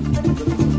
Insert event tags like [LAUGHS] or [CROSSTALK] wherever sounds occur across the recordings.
Thank you.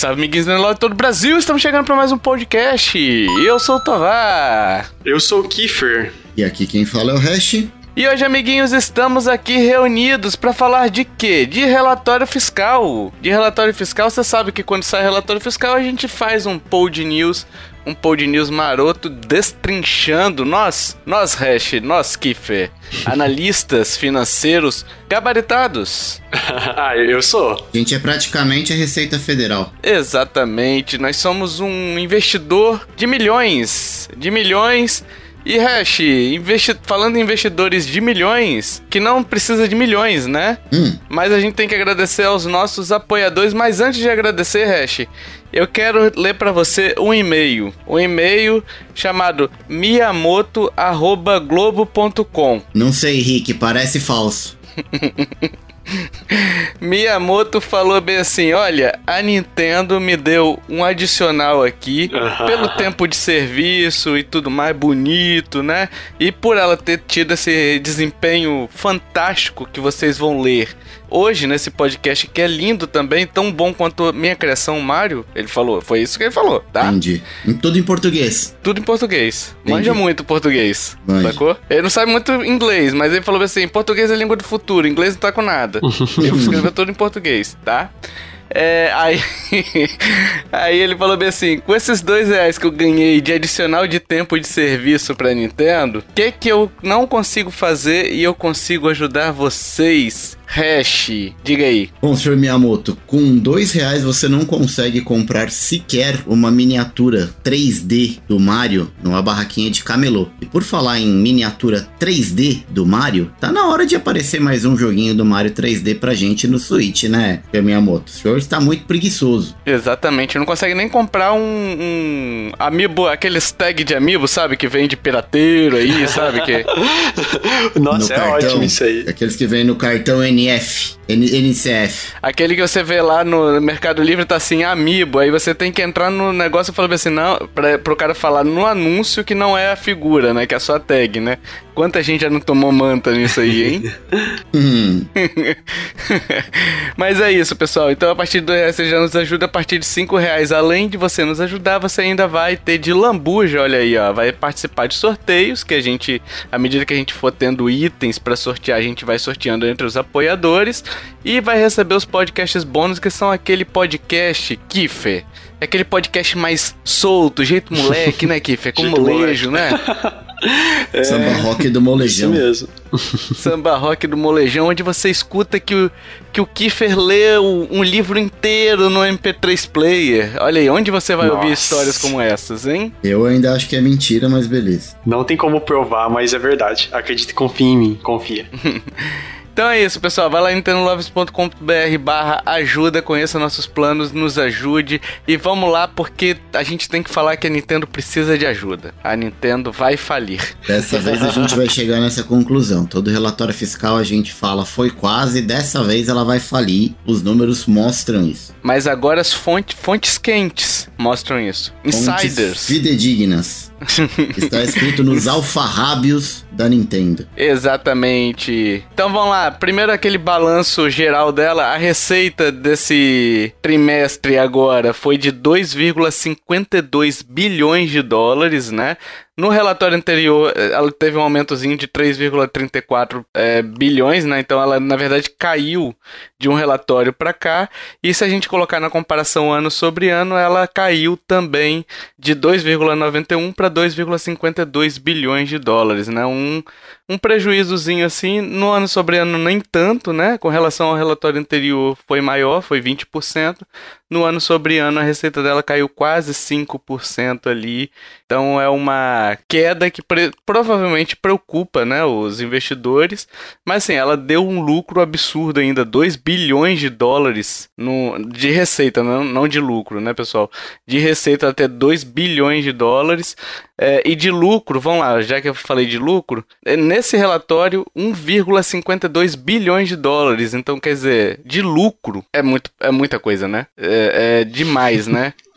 Salve, amiguinhos do de todo o Brasil! Estamos chegando para mais um podcast. Eu sou o Tovar. Eu sou o Kiefer. E aqui quem fala é o Hash. E hoje, amiguinhos, estamos aqui reunidos para falar de quê? De relatório fiscal. De relatório fiscal, você sabe que quando sai relatório fiscal a gente faz um pod news, um pod news maroto destrinchando nós, nós Hash, nós Kiffer, [LAUGHS] analistas financeiros gabaritados. [LAUGHS] ah, eu sou. A gente é praticamente a Receita Federal. Exatamente, nós somos um investidor de milhões, de milhões e Hash, investi falando em investidores de milhões, que não precisa de milhões, né? Hum. Mas a gente tem que agradecer aos nossos apoiadores. Mas antes de agradecer, Hash, eu quero ler para você um e-mail. Um e-mail chamado miyamoto.globo.com. Não sei, Rick, parece falso. [LAUGHS] Miyamoto falou bem assim: Olha, a Nintendo me deu um adicional aqui pelo tempo de serviço e tudo mais bonito, né? E por ela ter tido esse desempenho fantástico que vocês vão ler hoje nesse podcast, que é lindo também, tão bom quanto minha criação Mario. Ele falou, foi isso que ele falou, tá? Entendi. Tudo em português. Tudo em português. Entendi. Manja muito português. Manja. Sacou? Ele não sabe muito inglês, mas ele falou assim: português é língua do futuro, inglês não tá com nada. [LAUGHS] Eu escrevi tudo em português, tá? É, aí, [LAUGHS] aí ele falou bem assim: com esses dois reais que eu ganhei de adicional de tempo de serviço pra Nintendo, o que que eu não consigo fazer e eu consigo ajudar vocês? Hash, diga aí. Bom, senhor Miyamoto, com dois reais você não consegue comprar sequer uma miniatura 3D do Mario numa barraquinha de camelô. E por falar em miniatura 3D do Mario, tá na hora de aparecer mais um joguinho do Mario 3D pra gente no Switch, né, senhor Miyamoto? O senhor está muito preguiçoso. Exatamente, não consegue nem comprar um, um amiibo, aqueles tag de amiibo, sabe? Que vem de pirateiro aí, sabe? Que... [LAUGHS] Nossa, no é ótimo isso aí. Aqueles que vêm no cartão NF, NCF. Aquele que você vê lá no Mercado Livre tá assim, amiibo. Aí você tem que entrar no negócio e falar assim, não, pra, pro cara falar no anúncio que não é a figura, né? Que é só a tag, né? Quanta gente já não tomou manta nisso aí, hein? [LAUGHS] Hum, [LAUGHS] Mas é isso, pessoal. Então, a partir do reais, você já nos ajuda a partir de 5 reais. Além de você nos ajudar, você ainda vai ter de lambuja, olha aí, ó. Vai participar de sorteios que a gente, à medida que a gente for tendo itens pra sortear, a gente vai sorteando entre os apoiadores. E vai receber os podcasts bônus, que são aquele podcast Kiffer. É aquele podcast mais solto, jeito moleque, né, Kiffer? Com Jeito molejo, né? [LAUGHS] Samba rock do Isso molejão. mesmo. Samba rock do molejão, onde você escuta que o, que o Kiefer lê um livro inteiro no MP3 Player. Olha aí, onde você vai ouvir Nossa. histórias como essas, hein? Eu ainda acho que é mentira, mas beleza. Não tem como provar, mas é verdade. Acredite, confia em mim, confia. [LAUGHS] Então é isso, pessoal. Vai lá em nintendolovers.com.br barra ajuda, conheça nossos planos, nos ajude. E vamos lá, porque a gente tem que falar que a Nintendo precisa de ajuda. A Nintendo vai falir. Dessa vez a gente vai chegar nessa conclusão. Todo relatório fiscal a gente fala foi quase, dessa vez ela vai falir. Os números mostram isso. Mas agora as fonte, fontes quentes mostram isso. Fontes Insiders. Fidedignas. [LAUGHS] Está escrito nos alfarrábios da Nintendo. Exatamente. Então vamos lá. Primeiro aquele balanço geral dela. A receita desse trimestre agora foi de 2,52 bilhões de dólares, né? No relatório anterior, eh, ela teve um aumentozinho de 3,34 eh, bilhões, né? Então ela, na verdade, caiu de um relatório para cá. E se a gente colocar na comparação ano sobre ano, ela caiu também de 2,91 para 2,52 bilhões de dólares, né? Um, um prejuízozinho assim, no ano sobre ano nem tanto, né? Com relação ao relatório anterior foi maior, foi 20%. No ano sobre ano a receita dela caiu quase 5% ali. Então é uma queda que provavelmente preocupa, né, os investidores. Mas assim, ela deu um lucro absurdo ainda, 2 bilhões de dólares no, de receita, não, não de lucro, né, pessoal? De receita até 2 bilhões de dólares. É, e de lucro, vamos lá, já que eu falei de lucro, é, nesse relatório, 1,52 bilhões de dólares. Então, quer dizer, de lucro é, muito, é muita coisa, né? É, é demais, né? [LAUGHS]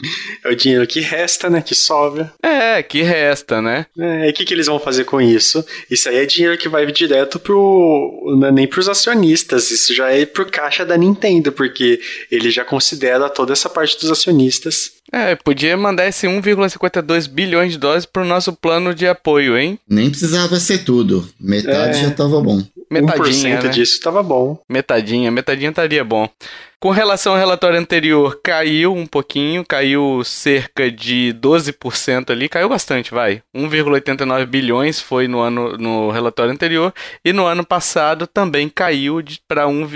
É o dinheiro que resta, né? Que sobra. É, que resta, né? É, e o que, que eles vão fazer com isso? Isso aí é dinheiro que vai direto pro. Não é nem pros acionistas, isso já é pro caixa da Nintendo, porque ele já considera toda essa parte dos acionistas. É, podia mandar esse 1,52 bilhões de dólares pro nosso plano de apoio, hein? Nem precisava ser tudo. Metade É. já tava bom. Metadinha, 1% né? disso tava bom. Metadinha, metadinha estaria bom. Com relação ao relatório anterior, caiu um pouquinho, caiu cerca de 12% ali, caiu bastante, vai. 1,89 bilhões foi no ano no relatório anterior e no ano passado também caiu de para 1,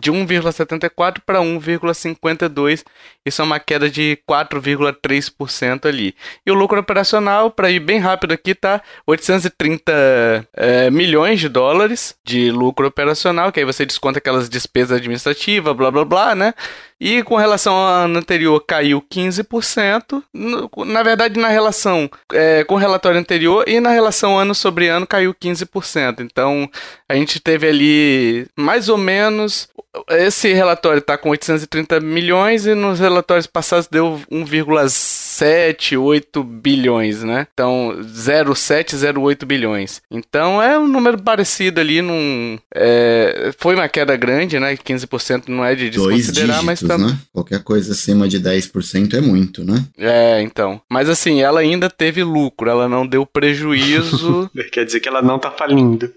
de 1,74 para 1,52. Isso é uma queda de 4,3% ali. E o lucro operacional, para ir bem rápido aqui, tá 830 é, milhões de dólares de lucro operacional, que aí você desconta aquelas despesas administrativas, blá blá blá, né? E com relação ao ano anterior caiu 15%. No- Na verdade, na relação é, com o relatório anterior e na relação ano sobre ano caiu 15%. Então a gente teve ali mais ou menos. Esse relatório está com 830 milhões e nos relatórios passados deu 1,78 bilhões, né? Então 0,708 bilhões. Então é um número parecido ali. Num, é, foi uma queda grande, né? 15% não é de Dois desconsiderar, mas dígitos, também. né? Qualquer coisa acima de 10% é muito, né? É, então. Mas assim, ela ainda teve lucro, ela não deu prejuízo. [LAUGHS] Quer dizer que ela não tá falindo.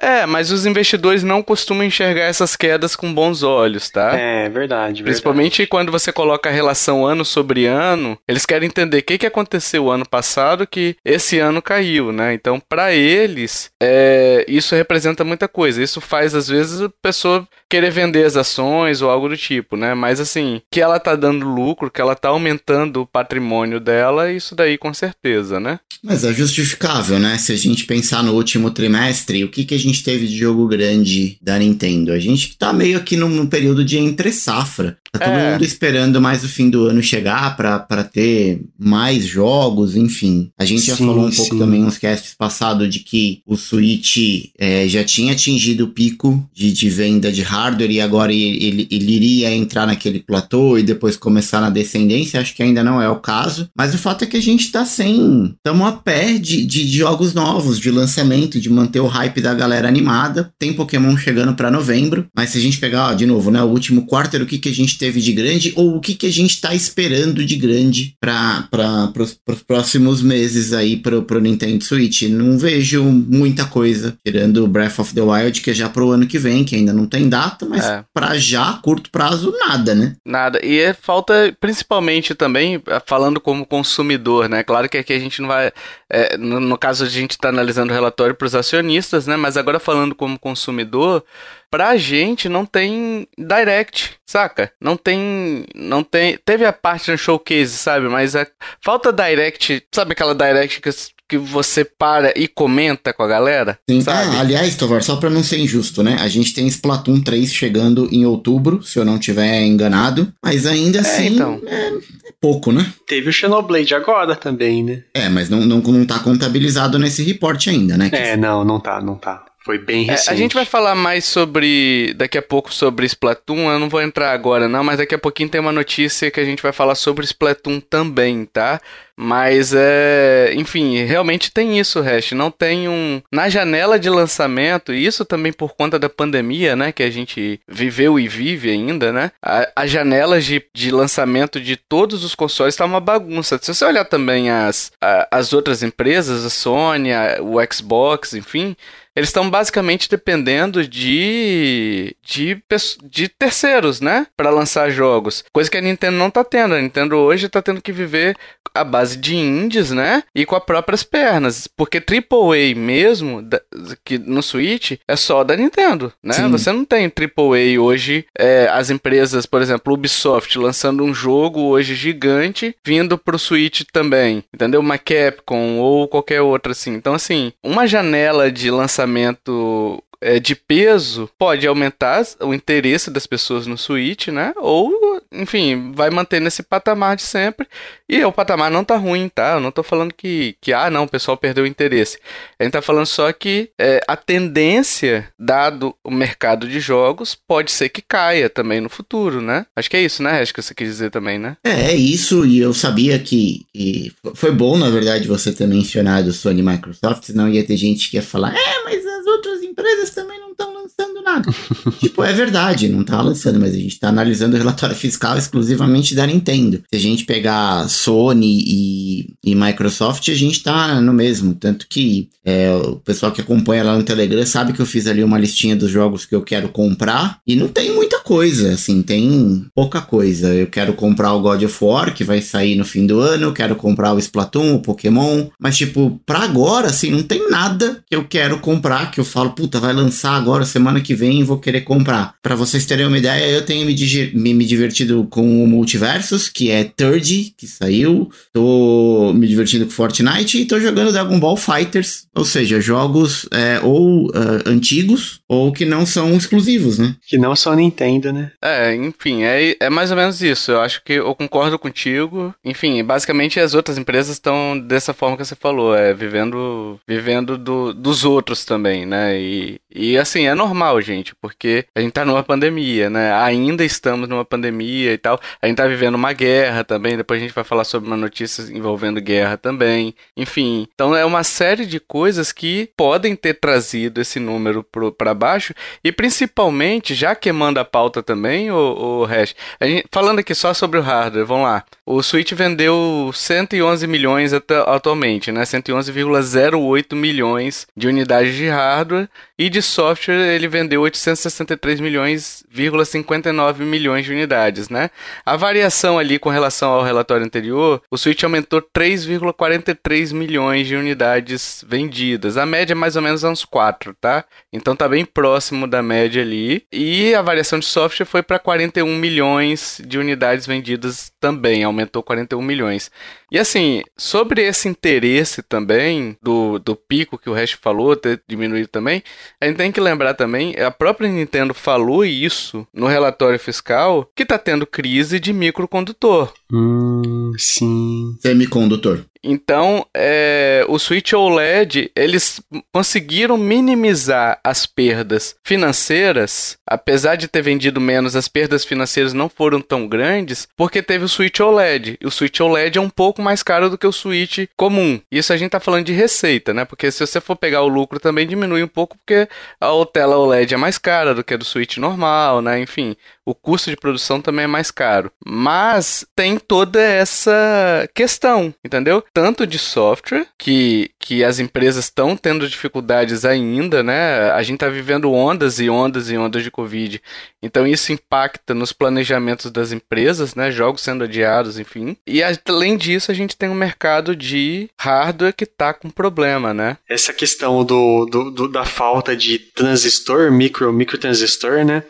É, mas os investidores não costumam enxergar essas quedas com bons olhos, tá? É, verdade. Principalmente quando você coloca a relação ano sobre ano, eles querem entender o que, que aconteceu ano passado que esse ano caiu, né? Então, para eles, é, isso representa muita coisa. Isso faz, às vezes, a pessoa querer vender as ações ou algo do tipo, né? Mas, assim, que ela tá dando lucro, que ela tá aumentando o patrimônio dela, isso daí com certeza, né? Mas é justificável, né? Se a gente pensar no último trimestre, o que, que a gente teve de jogo grande da Nintendo? A gente tá meio num, num período de entre safra. Tá todo É. mundo esperando mais o fim do ano chegar pra, pra ter mais jogos, enfim. A gente já Sim, falou um pouco sim. também nos casts passados de que o Switch é, já tinha atingido o pico de, de venda de hardware e agora ele, ele, ele iria entrar naquele platô e depois começar na descendência. Acho que ainda não é o caso. Mas o fato é que a gente tá sem. Estamos a pé de, de jogos novos, de lançamento, de manter o hype da galera animada. Tem Pokémon chegando pra novembro. Mas se a gente pegar, ó, de novo, né? O último quarter, o que, que a gente teve de grande ou o que, que a gente tá esperando de grande para os próximos meses aí pro, pro Nintendo Switch. Não vejo muita coisa, tirando o Breath of the Wild, que é já pro ano que vem, que ainda não tem data, mas É. pra já, curto prazo, nada, né? Nada. E é falta, principalmente também, eh, falando como consumidor, né? Claro que aqui a gente não vai. eh, no, no caso, a gente está analisando o relatório para os acionistas, né? Mas agora falando como consumidor, pra gente não tem direct, saca? Não tem. Não tem. Teve a parte no showcase, sabe? Mas a, falta direct, sabe aquela direct que, que você para e comenta com a galera? Sim. Sabe? Ah, aliás, Tovar, só pra não ser injusto, né? A gente tem Splatoon 3 chegando em outubro, se eu não tiver enganado. Mas ainda assim, então. é, é pouco, né? Teve o Xenoblade agora também, né? É, mas não, não, não tá contabilizado nesse reporte ainda, né? É, não, não tá, não tá. Foi bem É, recente. a gente vai falar mais sobre. Daqui a pouco sobre Splatoon. Eu não vou entrar agora, não, mas daqui a pouquinho tem uma notícia que a gente vai falar sobre Splatoon também, tá? Mas é. Enfim, realmente tem isso, Hash. Não tem um. Na janela de lançamento, e isso também por conta da pandemia, né? Que a gente viveu e vive ainda, né? A- As janelas de, de lançamento de todos os consoles tá uma bagunça. Se você olhar também as, as outras empresas, a Sony, a- o Xbox, enfim. Eles estão basicamente dependendo de, de, de terceiros, né? Pra lançar jogos. Coisa que a Nintendo não tá tendo. A Nintendo hoje tá tendo que viver a base de indies, né? E com as próprias pernas. Porque AAA mesmo, da- que no Switch, é só da Nintendo, né? Sim. Você não tem AAA hoje. é, as empresas, por exemplo, Ubisoft lançando um jogo hoje gigante, vindo pro Switch também. Entendeu? Uma Capcom ou qualquer outra assim. Então, assim, uma janela de lançamento comportamento é, de peso pode aumentar o interesse das pessoas no Switch, né? Ou, enfim, vai manter nesse patamar de sempre. E o patamar não tá ruim, tá? Eu não tô falando que, que ah, não, o pessoal perdeu o interesse. A gente tá falando só que é, a tendência, dado o mercado de jogos, pode ser que caia também no futuro, né? Acho que é isso, né, Acho que você quis dizer também, né? É, é isso, e eu sabia que, que foi bom, na verdade, você ter mencionado Sony e Microsoft, senão ia ter gente que ia falar, é, mas as outras empresas também não estão lançando nada. [LAUGHS] tipo, é verdade, não tá lançando, mas a gente tá analisando o relatório fiscal exclusivamente da Nintendo. Se a gente pegar Sony e, e Microsoft, a gente tá no mesmo. Tanto que é, o pessoal que acompanha lá no Telegram sabe que eu fiz ali uma listinha dos jogos que eu quero comprar e não tem muita coisa, assim, tem pouca coisa. Eu quero comprar o God of War, que vai sair no fim do ano, eu quero comprar o Splatoon, o Pokémon, mas tipo, pra agora, assim, não tem nada que eu quero comprar, que eu falo, puta, vai lançar agora, semana que vem, vou querer comprar. Para vocês terem uma ideia, eu tenho me, me, me divertido com o Multiversus, que é Third, que saiu, tô me divertindo com Fortnite e tô jogando Dragon Ball Fighters, ou seja, jogos é, ou uh, antigos ou que não são exclusivos, né? Que não são Nintendo, né? É, enfim, é, é mais ou menos isso. Eu acho que eu concordo contigo. Enfim, basicamente as outras empresas estão dessa forma que você falou, é vivendo vivendo do, dos outros também, né? E, e assim, é normal, gente, porque a gente tá numa pandemia, né? Ainda estamos numa pandemia e tal. A gente tá vivendo uma guerra também, depois a gente vai falar sobre uma notícia envolvendo guerra também. Enfim, então é uma série de coisas que podem ter trazido esse número para baixo e principalmente, já queimando a pauta também, o, o Hash, gente, falando aqui só sobre o hardware, vamos lá. O Switch vendeu 111 milhões atualmente, né? 111,08 milhões de unidades de hardware e de software ele vendeu 863 milhões,59 milhões de unidades, né? A variação ali com relação ao relatório anterior, o Switch aumentou 3,43 milhões de unidades vendidas. A média é mais ou menos uns 4, tá? Então tá bem próximo da média ali. E a variação de software foi para 41 milhões de unidades vendidas também, aumentou 41 milhões. E assim, sobre esse interesse também do, do pico que o Hash falou, ter diminuído também, a gente tem que lembrar também, a própria Nintendo falou isso no relatório fiscal, que tá tendo crise de microcondutor. Hum, sim. Semicondutor. Então, é, o Switch OLED, eles conseguiram minimizar as perdas financeiras, apesar de ter vendido menos, as perdas financeiras não foram tão grandes, porque teve o Switch OLED. E o Switch OLED é um pouco mais caro do que o Switch comum. Isso a gente tá falando de receita, né? Porque se você for pegar o lucro também diminui um pouco, porque a tela OLED é mais cara do que a do Switch normal, né? Enfim, o custo de produção também é mais caro. Mas tem toda essa questão, entendeu? Tanto de software, que, que as empresas estão tendo dificuldades ainda, né? A gente está vivendo ondas e ondas e ondas de Covid. Então isso impacta nos planejamentos das empresas, né? Jogos sendo adiados, enfim. E além disso, a gente tem um mercado de hardware que está com problema, né? Essa questão do, do, do da falta de transistor, micro, microtransistor, né?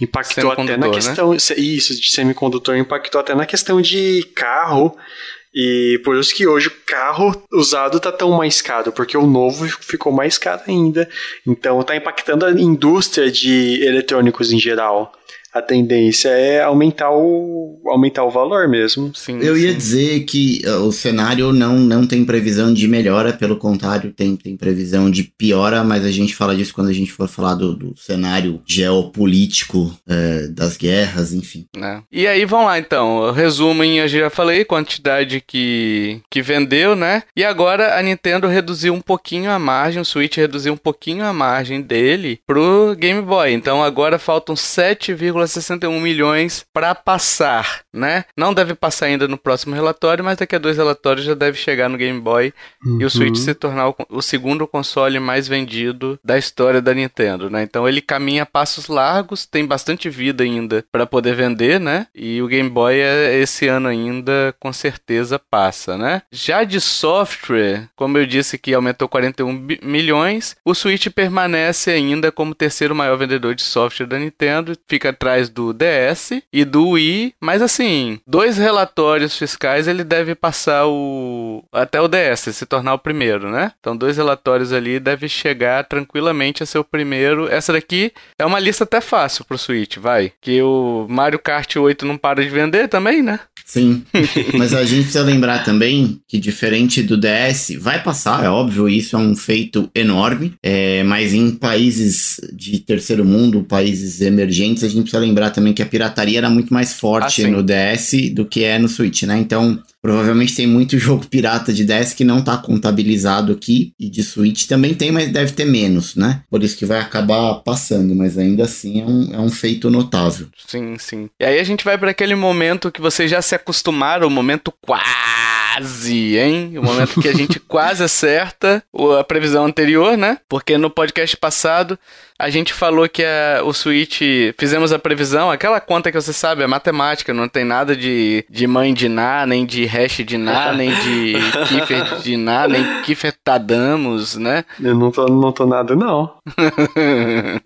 Impactou até na né? questão. Né? Isso, de semicondutor impactou até na questão de carro. E por isso que hoje o carro usado tá tão mais caro, porque o novo ficou mais caro ainda. Então tá impactando a indústria de eletrônicos em geral a tendência é aumentar o, aumentar o valor mesmo. Sim, Eu sim. ia dizer que uh, o cenário não, não tem previsão de melhora, pelo contrário, tem, tem previsão de piora, mas a gente fala disso quando a gente for falar do, do cenário geopolítico uh, das guerras, enfim. É. E aí, vamos lá então. Resumo em, eu já falei, quantidade que, que vendeu, né? E agora a Nintendo reduziu um pouquinho a margem, o Switch reduziu um pouquinho a margem dele pro Game Boy. Então agora faltam 7, 1,61 milhões para passar, né? Não deve passar ainda no próximo relatório, mas daqui a dois relatórios já deve chegar no Game Boy uhum. e o Switch uhum. se tornar o, o, segundo console mais vendido da história da Nintendo, né? Então ele caminha a passos largos, tem bastante vida ainda para poder vender, né? E o Game Boy é, esse ano ainda com certeza passa, né? Já de software, como eu disse que aumentou 41 milhões, o Switch permanece ainda como terceiro maior vendedor de software da Nintendo, fica atrás atrás do DS e do Wii, mas assim, dois relatórios fiscais ele deve passar o até o DS, se tornar o primeiro, né? Então dois relatórios ali deve chegar tranquilamente a ser o primeiro. Essa daqui é uma lista até fácil pro Switch, vai, que o Mario Kart 8 não para de vender também, né? Sim, mas a gente precisa lembrar também que diferente do DS, vai passar, é óbvio, isso é um feito enorme, é, mas em países de terceiro mundo, países emergentes, a gente precisa lembrar também que a pirataria era muito mais forte Ah, no DS do que é no Switch, né? Então, provavelmente tem muito [LAUGHS] jogo pirata de DS que não tá contabilizado aqui, e de Switch também tem, mas deve ter menos, né? Por isso que vai acabar passando, mas ainda assim é um, é um feito notável. Sim, sim. E aí a gente vai para aquele momento que vocês já se acostumaram, o momento quase, hein? O momento que a gente [LAUGHS] quase acerta a previsão anterior, né? Porque no podcast passado a gente falou que a- o Switch, fizemos a previsão, aquela conta que você sabe, é matemática, não tem nada de, de mãe de Ná, nem de hash de Ná, [LAUGHS] nem de Kiefer de Ná, nem Kiefer Tadamos, né? Eu não tô, não tô nada, não. [LAUGHS]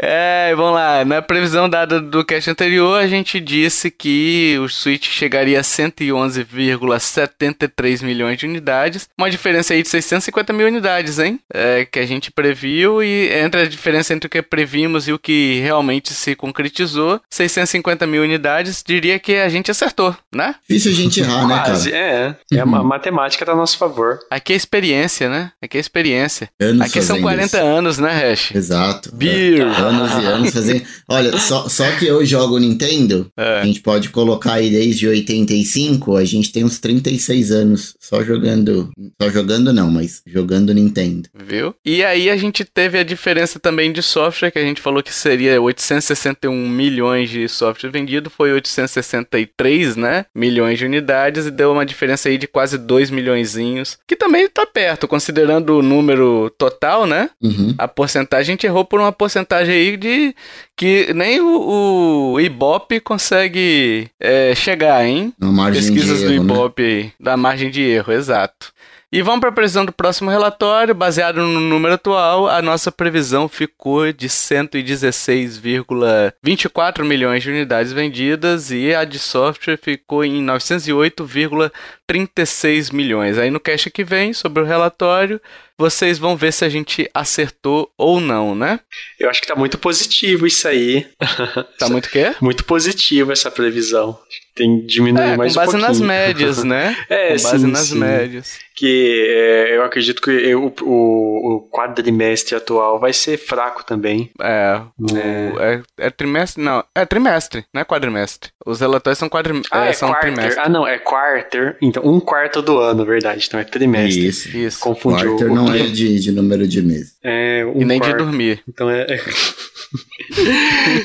É, vamos lá. Na previsão dada do cast anterior, a gente disse que o Switch chegaria a 111,73 milhões de unidades. Uma diferença aí de 650 mil unidades, hein? É, que a gente previu e entre a diferença entre o que previmos e o que realmente se concretizou, 650 mil unidades, diria que a gente acertou, né? Difícil a gente [LAUGHS] errar, né, Quase, cara? é. É uma matemática tá a nosso favor. Aqui é experiência, né? Aqui é experiência. Anos Aqui são fazendo 40 isso. anos, né, Hash? Exato. Beer. É, anos e anos fazendo. [LAUGHS] Olha, só, só que eu jogo Nintendo, É. a gente pode colocar aí desde 85, a gente tem uns 36 anos só jogando. Só jogando não, mas jogando Nintendo. Viu? E aí a gente teve a diferença também de software, que a gente falou que seria 861 milhões de software vendido, foi 863, né? Milhões de unidades e deu uma diferença aí de quase 2 milhõezinhos, que também tá perto, considerando o número total, né? Uhum. A porcentagem, a gente errou por uma porcentagem aí de que nem o, o Ibope consegue é, chegar, hein? Uma margem Pesquisas de do erro, né? Ibope aí, da margem de erro, exato. E vamos para a previsão do próximo relatório, baseado no número atual, a nossa previsão ficou de 116,24 milhões de unidades vendidas e a de software ficou em 908,36 milhões. Aí no cast que vem, sobre o relatório, vocês vão ver se a gente acertou ou não, né? Eu acho que tá muito positivo isso aí. [LAUGHS] Tá muito o quê? Muito positivo essa previsão. Tem que diminuir É, com mais base um nas pouquinho. médias, né? [LAUGHS] É, com base sim, nas sim. médias. Que é, eu acredito que eu- o, o quadrimestre atual vai ser fraco também. É, o- é, é trimestre? Não, é trimestre, não é quadrimestre. Os relatórios são, quadrim, Ah, é, é, são quarter. trimestre. Ah, não, é quarter. Então, um quarto do ano, verdade. Então é trimestre. Isso. Isso. Confundiu. Quarter o- não de, de número de meses. É, um E nem de quarto. dormir. Então é. [LAUGHS]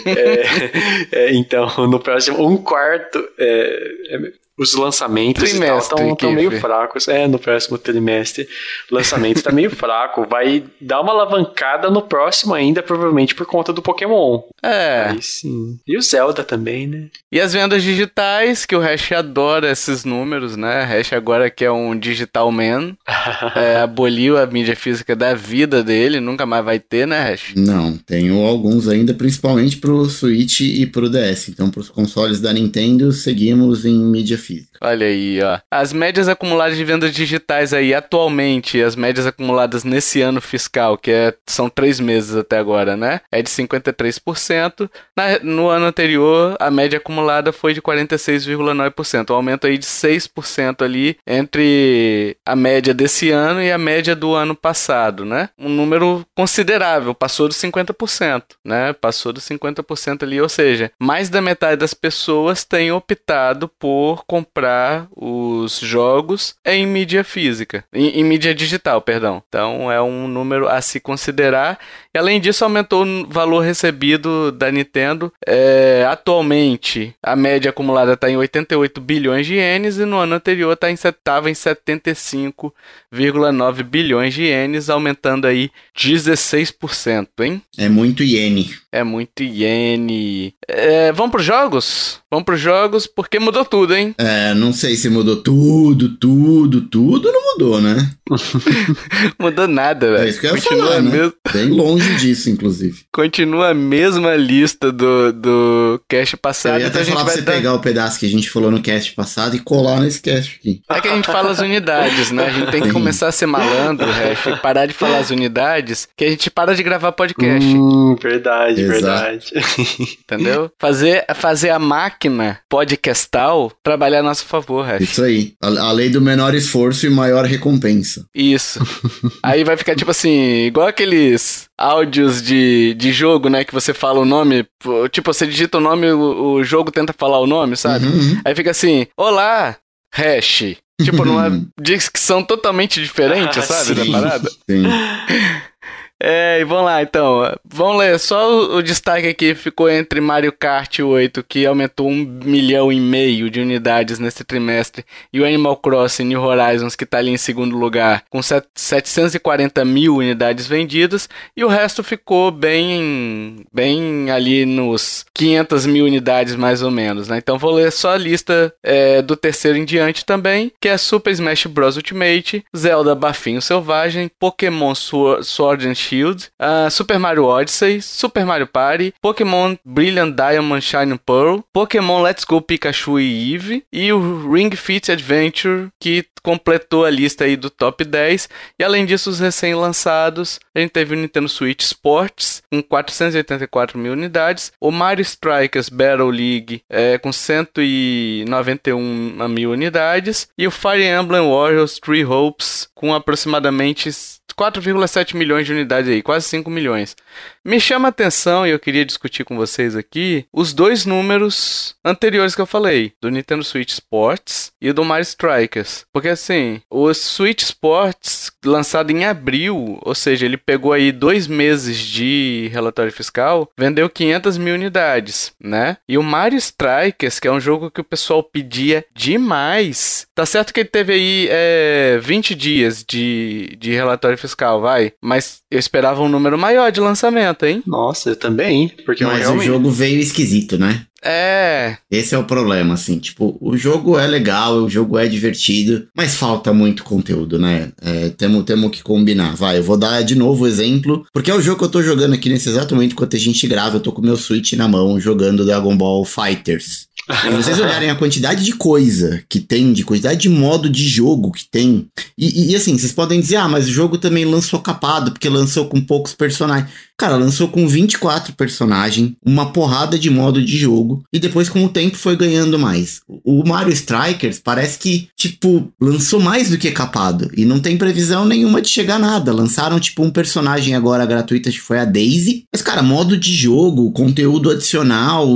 É, é, então, no próximo, um quarto. é, é, os lançamentos estão meio fracos. É, no próximo trimestre. O lançamento está meio fraco. Vai dar uma alavancada no próximo ainda, provavelmente por conta do Pokémon. É. Aí sim. E o Zelda também, né? E as vendas digitais, que o Hash adora esses números, né? Hash agora que é um digital man, [LAUGHS] é, aboliu a mídia física da vida dele, nunca mais vai ter, né, Hash? Não, tenho alguns ainda, principalmente pro Switch e pro DS. Então, pros consoles da Nintendo, seguimos em mídia física. Olha aí, ó. As médias acumuladas de vendas digitais aí, atualmente, as médias acumuladas nesse ano fiscal, que é, são três meses até agora, né? É de 53%. Na- no ano anterior, a média acumulada foi de 46,9%. Um aumento aí de 6% ali entre a média desse ano e a média do ano passado, né? Um número considerável, passou dos 50%, né? Passou dos 50% ali, ou seja, mais da metade das pessoas tem optado por comprar os jogos em mídia física, em, em mídia digital, perdão. Então é um número a se considerar. E além disso, aumentou o valor recebido da Nintendo. É, atualmente, a média acumulada está em 88 bilhões de ienes e no ano anterior tá estava em 75,9 bilhões de ienes, aumentando aí 16%, hein? É muito iene. É muito iene. É, vamos pros jogos? Vamos pros jogos porque mudou tudo, hein? É, não sei se mudou tudo, tudo, tudo não mudou, né? [LAUGHS] mudou nada, velho. É isso que eu ia Continua falar, né? mesmo... Bem longe disso, inclusive. Continua a mesma lista do, do cast passado. Eu ia até então falar pra você dar... pegar o pedaço que a gente falou no cast passado e colar nesse cast aqui. É que a gente fala as unidades, né? A gente tem que Sim. começar a ser malandro, [LAUGHS] Hash, e parar de falar as unidades, que a gente para de gravar podcast. Hum, verdade, Exato. verdade. Entendeu? Fazer, fazer a máquina podcastal trabalhar a nosso favor, Hash. Isso aí. A, a lei do menor esforço e maior recompensa. Isso. [LAUGHS] aí vai ficar tipo assim, igual aqueles áudios de, de jogo, né? Que você fala o nome, tipo, você digita o nome, o, o jogo tenta falar o nome, sabe? Uhum. uhum. Aí fica assim, olá, hash. Tipo, numa dicção totalmente diferente, ah, [LAUGHS] sabe? Sim. Da parada. Sim. [LAUGHS] É, e vamos lá então. Vamos ler só o, o, destaque aqui ficou entre Mario Kart 8, que aumentou um milhão e meio de unidades nesse trimestre, e o Animal Crossing New Horizons, que está ali em segundo lugar, com 740 mil unidades vendidas, e o resto ficou bem, bem ali nos 500 mil unidades mais ou menos, né? Então vou ler só a lista é, do terceiro em diante também, que é Super Smash Bros. Ultimate, Zelda Bafinho Selvagem, Pokémon Sword and Shield, Shield, uh, Super Mario Odyssey, Super Mario Party, Pokémon Brilliant Diamond Shining Pearl, Pokémon Let's Go Pikachu e Eevee e o Ring Fit Adventure que completou a lista aí do top 10. E além disso, os recém-lançados, a gente teve o Nintendo Switch Sports com 484 mil unidades, o Mario Strikers Battle League é, com 191 mil unidades e o Fire Emblem Warriors Three Hopes com aproximadamente 4,7 milhões de unidades aí, quase 5 milhões. Me chama a atenção e eu queria discutir com vocês aqui os dois números anteriores que eu falei, do Nintendo Switch Sports e do Mario Strikers. Porque assim, o Switch Sports, lançado em abril, ou seja, ele pegou aí dois meses de relatório fiscal, vendeu 500 mil unidades, né? E o Mario Strikers, que é um jogo que o pessoal pedia demais, tá certo que ele teve aí é, 20 dias de, de relatório fiscal, vai, mas eu esperava um número maior de lançamento hein? Nossa, eu também, porque Mas realmente... o jogo veio esquisito, né? É. Esse é o problema, assim. Tipo, o jogo é legal, o jogo é divertido, mas falta muito conteúdo, né? É, temos, temos que combinar. Vai, eu vou dar de novo o exemplo, porque é o jogo que eu tô jogando aqui nesse exato momento enquanto a gente grava. Eu tô com o meu Switch na mão jogando Dragon Ball Fighters. Se vocês [LAUGHS] olharem a quantidade de coisa que tem, de quantidade de modo de jogo que tem, e, e, assim, vocês podem dizer, ah, mas o jogo também lançou capado, porque lançou com poucos personagens. Cara, lançou com 24 personagens, uma porrada de modo de jogo, e depois com o tempo foi ganhando mais. O Mario Strikers parece que, tipo, lançou mais do que capado, e não tem previsão nenhuma de chegar nada. Lançaram, tipo, um personagem agora gratuito, acho que foi a Daisy, mas, cara, modo de jogo, conteúdo adicional,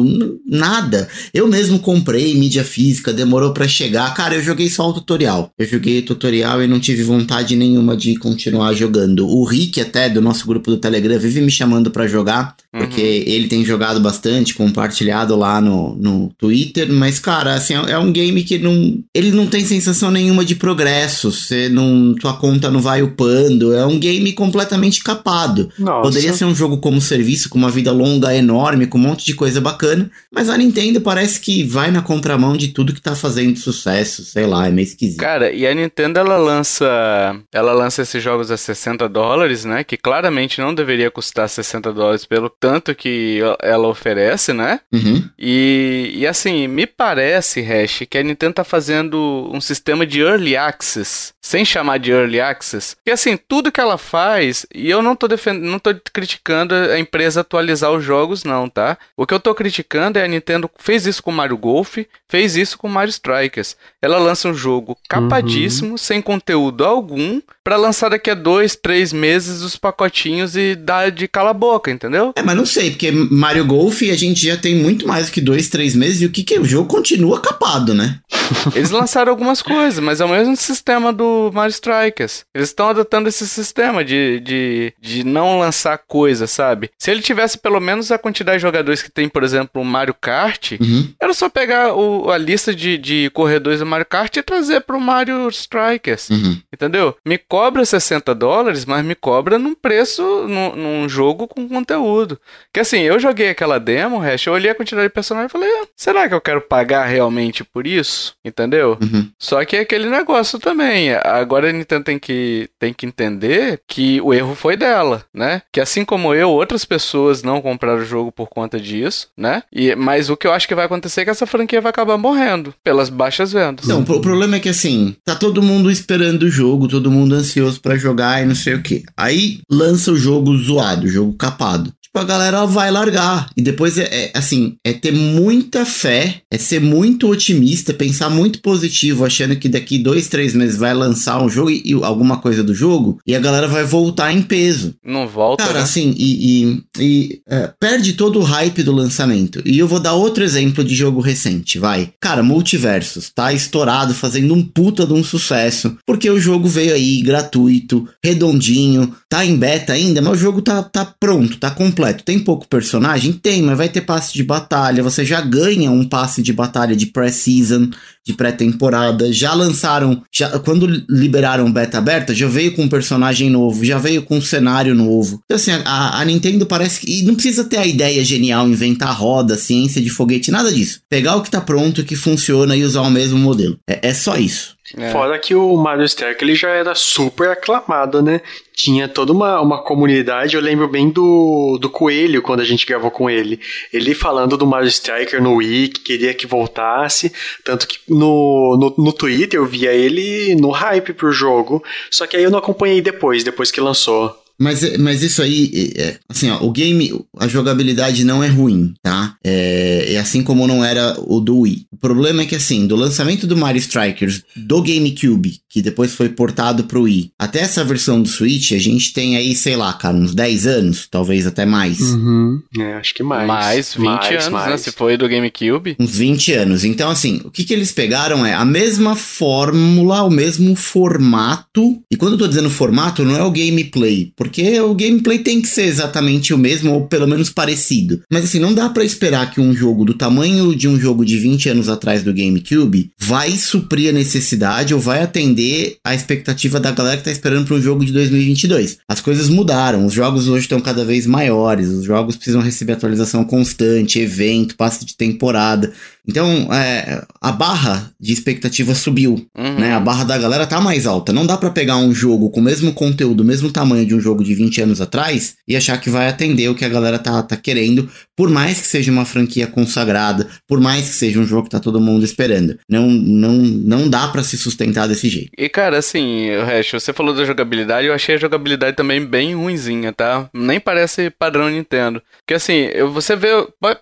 nada. Eu mesmo comprei mídia física, demorou para chegar. Cara, eu joguei só o tutorial. Eu joguei o tutorial e não tive vontade nenhuma de continuar jogando. O Rick, até do nosso grupo do Telegram, vive me chamando para jogar, porque uhum. ele tem jogado bastante, compartilhado lá no, no Twitter. Mas, cara, assim, é, é um game que não. Ele não tem sensação nenhuma de progresso. Você não. Tua conta não vai upando. É um game completamente capado. Nossa. Poderia ser um jogo como serviço, com uma vida longa enorme, com um monte de coisa bacana. Mas a Nintendo parece que vai na contramão de tudo que tá fazendo sucesso, sei lá, é meio esquisito. Cara, e a Nintendo ela lança, ela lança esses jogos a 60 dólares, né, que claramente não deveria custar 60 dólares pelo tanto que ela oferece, né? Uhum. E, e assim, me parece, Hash, que a Nintendo tá fazendo um sistema de early access, sem chamar de early access, que assim, tudo que ela faz, e eu não tô defendendo, não tô criticando a empresa atualizar os jogos não, tá? O que eu tô criticando é a Nintendo fez isso com Mario Golf, fez isso com Mario Strikers. Ela lança um jogo capadíssimo, uhum. sem conteúdo algum, para lançar daqui a dois, três meses os pacotinhos e dar de cala a boca, entendeu? É, mas não sei, porque Mario Golf a gente já tem muito mais do que dois, três meses e o que que é? O jogo continua capado, né? [LAUGHS] Eles lançaram algumas coisas, mas é o mesmo sistema do Mario Strikers. Eles estão adotando esse sistema de, de, de não lançar coisa, sabe? Se ele tivesse pelo menos a quantidade de jogadores que tem, por exemplo, o Mario Kart, uhum. era só pegar o, a lista de, de corredores do Mario Kart e trazer pro Mario Strikers. Uhum. Entendeu? Me cobra 60 dólares, mas me cobra num preço, num, num jogo com conteúdo. Que assim, eu joguei aquela demo, Hash, eu olhei a quantidade de personagens e falei, ah, será que eu quero pagar realmente por isso? Entendeu? Uhum. Só que é aquele negócio também. Agora a Nintendo tem que, tem que entender que o erro foi dela, né? Que assim como eu, outras pessoas não compraram o jogo por conta disso, né? E, mas o que eu acho que vai acontecer é que essa franquia vai acabar morrendo pelas baixas vendas. Não, o problema é que assim, tá todo mundo esperando o jogo, todo mundo ansioso para jogar e não sei o que. Aí lança o jogo zoado, jogo capado tipo, a galera vai largar. E depois é, é, assim, é ter muita fé, é ser muito otimista, pensar muito positivo, achando que daqui dois, três meses vai lançar um jogo e, e alguma coisa do jogo, e a galera vai voltar em peso. Não volta. Cara, né? assim, e, e, e é, perde todo o hype do lançamento. E eu vou dar outro exemplo de jogo recente, vai. Cara, Multiversos, tá estourado, fazendo um puta de um sucesso, porque o jogo veio aí gratuito, redondinho, tá em beta ainda, mas o jogo tá, tá pronto, tá completo completo. Tem pouco personagem? Tem, mas vai ter passe de batalha. Você já ganha um passe de batalha de pré-season, de pré-temporada. Já lançaram, já quando liberaram beta aberta, já veio com um personagem novo, já veio com um cenário novo. Então, assim, a, a Nintendo parece que. E não precisa ter a ideia genial, inventar roda, ciência de foguete, nada disso. Pegar o que tá pronto, que funciona e usar o mesmo modelo. É, é só isso. É. Fora que o Mario Strike ele já era super aclamado, né? Tinha toda uma, uma comunidade, eu lembro bem do, do Coelho, quando a gente gravou com ele. Ele falando do Mario Striker no que queria que voltasse. Tanto que no, no, no Twitter eu via ele no hype pro jogo. Só que aí eu não acompanhei depois, depois que lançou. Mas, mas isso aí, é, assim, ó, o game, a jogabilidade não é ruim, tá? É, é, assim como não era o do Wii. O problema é que, assim, do lançamento do Mario Strikers do GameCube, que depois foi portado pro Wii, até essa versão do Switch, a gente tem aí, sei lá, cara, uns 10 anos, talvez até mais. Uhum. É, acho que mais. Mais 20 mais, anos, né? mais. né? Se foi do GameCube. Uns 20 anos. Então, assim, o que, que eles pegaram é a mesma fórmula, o mesmo formato. E quando eu tô dizendo formato, não é o gameplay, porque o gameplay tem que ser exatamente o mesmo, ou pelo menos parecido. Mas assim, não dá para esperar que um jogo do tamanho de um jogo de 20 anos atrás do GameCube vai suprir a necessidade ou vai atender a expectativa da galera que tá esperando para um jogo de 2022. As coisas mudaram, os jogos hoje estão cada vez maiores, os jogos precisam receber atualização constante, evento, passe de temporada. Então, é, a barra de expectativa subiu, uhum. né? A barra da galera tá mais alta. Não dá para pegar um jogo com o mesmo conteúdo, o mesmo tamanho de um jogo de 20 anos atrás e achar que vai atender o que a galera tá, tá querendo, por mais que seja uma franquia consagrada, por mais que seja um jogo que tá todo mundo esperando. Não, não, não dá para se sustentar desse jeito. E cara, assim, o resto, você falou da jogabilidade, eu achei a jogabilidade também bem ruinzinha, tá? Nem parece padrão Nintendo. Porque assim, você vê,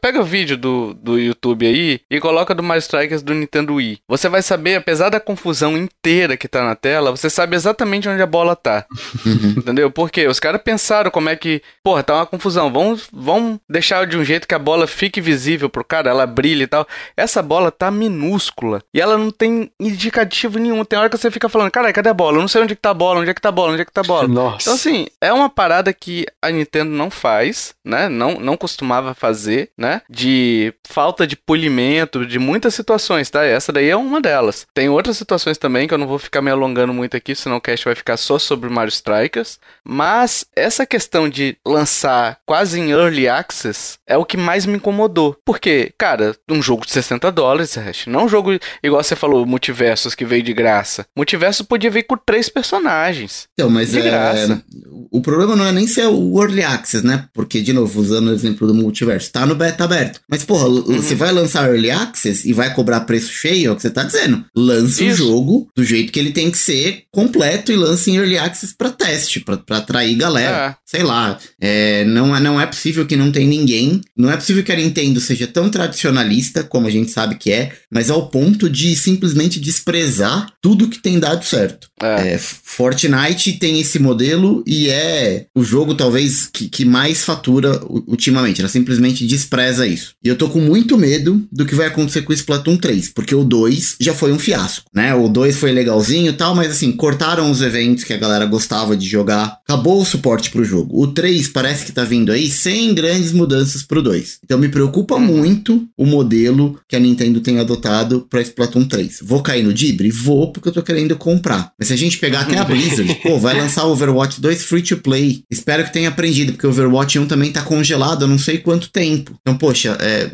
pega o vídeo do, do YouTube aí e coloca do Mario Strikers do Nintendo Wii. Você vai saber, apesar da confusão inteira que tá na tela, você sabe exatamente onde a bola tá. Uhum. Entendeu? Porque os caras pensaram como é que, porra, tá uma confusão. Vamos, vamos deixar de um jeito que a bola fique visível pro cara, ela brilha e tal. Essa bola tá minúscula e ela não tem indicativo nenhum. Tem hora que você fica falando, cara, cadê a bola? Eu não sei onde é que tá a bola, onde é que tá a bola, onde é que tá a bola. Nossa. Então, assim, é uma parada que a Nintendo não faz, né? Não, não costumava fazer, né? De falta de polimento de muitas situações, tá? Essa daí é uma delas. Tem outras situações também que eu não vou ficar me alongando muito aqui, senão o cast vai ficar só sobre Mario Strikers. Mas essa questão de lançar quase em early access é o que mais me incomodou. Porque, cara, um jogo de 60 dólares, não um jogo igual você falou, Multiversos que veio de graça. Multiverso podia vir com três personagens. Então, mas de é... graça. O problema não é nem ser o early access, né? Porque, de novo, usando o exemplo do multiverso, tá no beta aberto. Mas, porra, uhum. você vai lançar early Access e vai cobrar preço cheio, é o que você tá dizendo. Lance Isso. o jogo do jeito que ele tem que ser, completo, e lance em Early Access pra teste, pra, pra atrair galera. É. Sei lá. É, não, é, não é possível que não tem ninguém. Não é possível que a Nintendo seja tão tradicionalista, como a gente sabe que é, mas ao ponto de simplesmente desprezar tudo que tem dado certo. É. É, Fortnite tem esse modelo e é o jogo, talvez, que, que mais fatura ultimamente. Ela simplesmente despreza isso. E eu tô com muito medo do que vai acontecer com o Splatoon 3, porque o 2 já foi um fiasco, né? O 2 foi legalzinho e tal, mas assim, cortaram os eventos que a galera gostava de jogar, acabou o suporte pro jogo. O 3 parece que tá vindo aí sem grandes mudanças pro 2. Então me preocupa muito o modelo que a Nintendo tem adotado pra Splatoon 3. Vou cair no Dibre? Vou, porque eu tô querendo comprar. Mas se a gente pegar até a Blizzard, [LAUGHS] pô, vai lançar Overwatch 2 free to play. Espero que tenha aprendido, porque o Overwatch 1 também tá congelado há não sei quanto tempo. Então, poxa, é,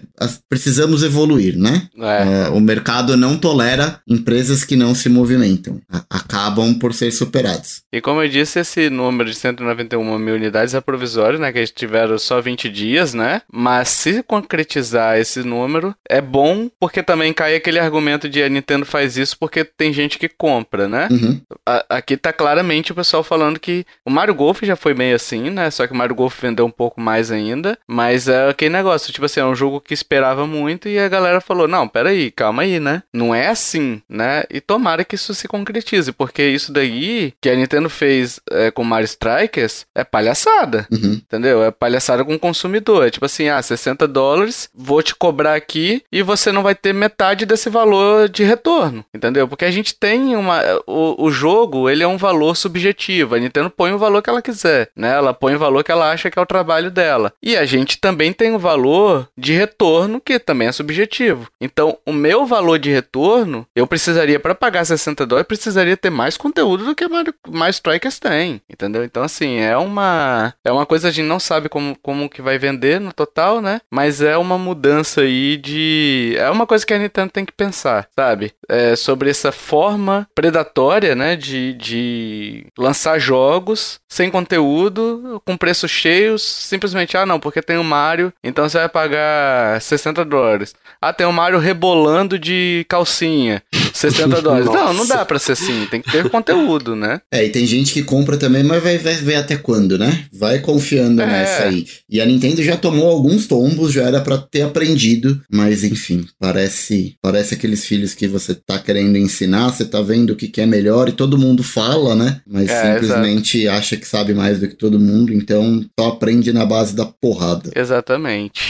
precisamos evoluir, né? É. É, o mercado não tolera empresas que não se movimentam. Acabam por ser superados. E como eu disse, esse número de 191 mil unidades é provisório, né? Que eles tiveram só 20 dias, né? Mas se concretizar esse número, é bom, porque também cai aquele argumento de a Nintendo faz isso porque tem gente que compra, né? Uhum. A, aqui tá claramente o pessoal falando que o Mario Golf já foi meio assim, né? Só que o Mario Golf vendeu um pouco mais ainda. Mas é aquele negócio, tipo assim, é um jogo que esperava muito e a galera falou: não, peraí, calma aí, né? Não é assim, né? E tomara que isso se concretize, porque isso daí que a Nintendo fez é, com Mario Strikers é palhaçada, uhum. entendeu? É palhaçada com o consumidor. É tipo assim, ah, 60 dólares, vou te cobrar aqui e você não vai ter metade desse valor de retorno, entendeu? Porque a gente tem uma... O, o jogo, ele é um valor subjetivo. A Nintendo põe o valor que ela quiser, né? Ela põe o valor que ela acha que é o trabalho dela. E a gente também tem o valor de retorno, que também é subjetivo. Então, o meu valor de retorno, eu precisaria, para pagar 60 dólares, precisaria ter mais conteúdo do que mais Strikers tem, entendeu? Então, assim, é uma é uma coisa que a gente não sabe como, como que vai vender no total, né? Mas é uma mudança aí de... É uma coisa que a Nintendo tem que pensar, sabe? É sobre essa forma predatória, né? De, de lançar jogos sem conteúdo, com preços cheios, simplesmente, ah, não, porque tem o Mario, então você vai pagar 60 dólares. Ah, tem o Mario rebolando de calcinha, 60 [LAUGHS] dólares. não, não dá pra ser assim, tem que ter conteúdo, né? É, e tem gente que compra também, mas vai, vai ver até quando, né? Vai confiando é. nessa aí. E a Nintendo já tomou alguns tombos, já era para ter aprendido, mas enfim, parece parece aqueles filhos que você tá querendo ensinar, você tá vendo o que, que é melhor e todo mundo fala, né? Mas é, simplesmente exato. acha que sabe mais do que todo mundo, então só aprende na base da porrada. Exatamente.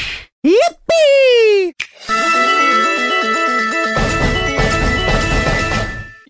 Yippee! Thank [LAUGHS] you.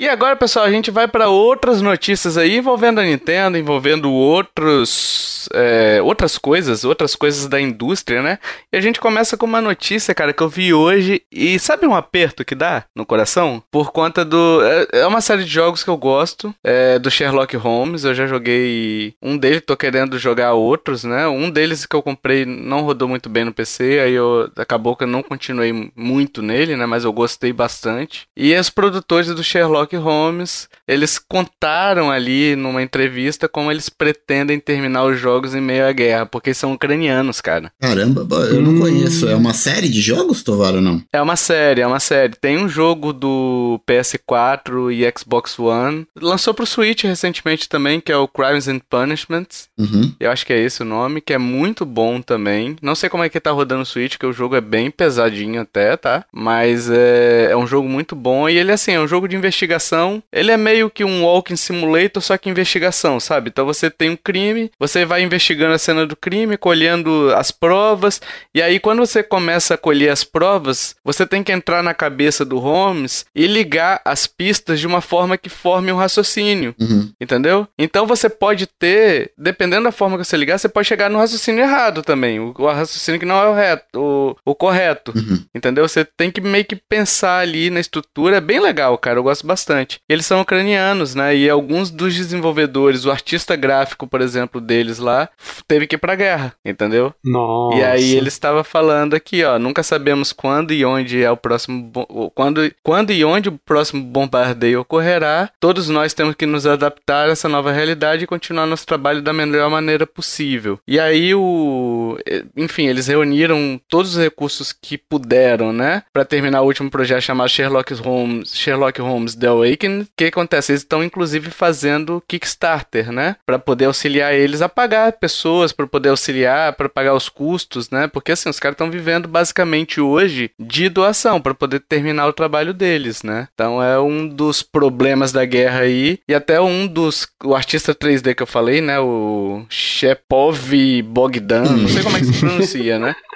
E agora, pessoal, a gente vai para outras notícias aí envolvendo a Nintendo, envolvendo outros, é, outras coisas, outras coisas da indústria, né? E a gente começa com uma notícia, cara, que eu vi hoje e sabe um aperto que dá no coração? Por conta do... É, é uma série de jogos que eu gosto, é, do Sherlock Holmes, eu já joguei um deles, tô querendo jogar outros, né? Um deles que eu comprei não rodou muito bem no PC, aí eu acabou que eu não continuei muito nele, né? Mas eu gostei bastante. E os produtores do Sherlock Sherlock Holmes, eles contaram ali numa entrevista como eles pretendem terminar os jogos em meio à guerra, porque são ucranianos, cara. Caramba, eu não hum. conheço. É uma série de jogos, Tovar, ou não? É uma série, é uma série. Tem um jogo do PS4 e Xbox One. Lançou pro Switch recentemente também, que é o Crimes and Punishments. Uhum. Eu acho que é esse o nome, que é muito bom também. Não sei como é que tá rodando no Switch, que o jogo é bem pesadinho até, tá? Mas é, é um jogo muito bom e ele, assim, é um jogo de investigação investigação. Ele é meio que um walking simulator, só que investigação, sabe? Então você tem um crime, você vai investigando a cena do crime, colhendo as provas, e aí quando você começa a colher as provas, você tem que entrar na cabeça do Holmes e ligar as pistas de uma forma que forme um raciocínio, uhum. entendeu? Então você pode ter, dependendo da forma que você ligar, você pode chegar no raciocínio errado também, o, o raciocínio que não é o, reto, o, o correto, uhum. entendeu? Você tem que meio que pensar ali na estrutura, é bem legal, cara, eu gosto bastante Eles são ucranianos, né? E alguns dos desenvolvedores, o artista gráfico, por exemplo, deles lá, teve que ir pra guerra, entendeu? Nossa. E aí ele estava falando aqui, ó, nunca sabemos quando e onde é o próximo quando, quando e onde o próximo bombardeio ocorrerá. Todos nós temos que nos adaptar a essa nova realidade e continuar nosso trabalho da melhor maneira possível. E aí o, enfim, eles reuniram todos os recursos que puderam, né, para terminar o último projeto chamado Sherlock Holmes, Sherlock Holmes The Awakening, o que acontece? Eles estão inclusive fazendo Kickstarter, né? Para poder auxiliar eles a pagar pessoas, para poder auxiliar, para pagar os custos, né? Porque assim, os caras estão vivendo basicamente hoje de doação para poder terminar o trabalho deles, né? Então é um dos problemas da guerra aí e até um dos o artista 3D que eu falei, né? O Shepov Bogdan, não sei como é que se pronuncia, né? [LAUGHS]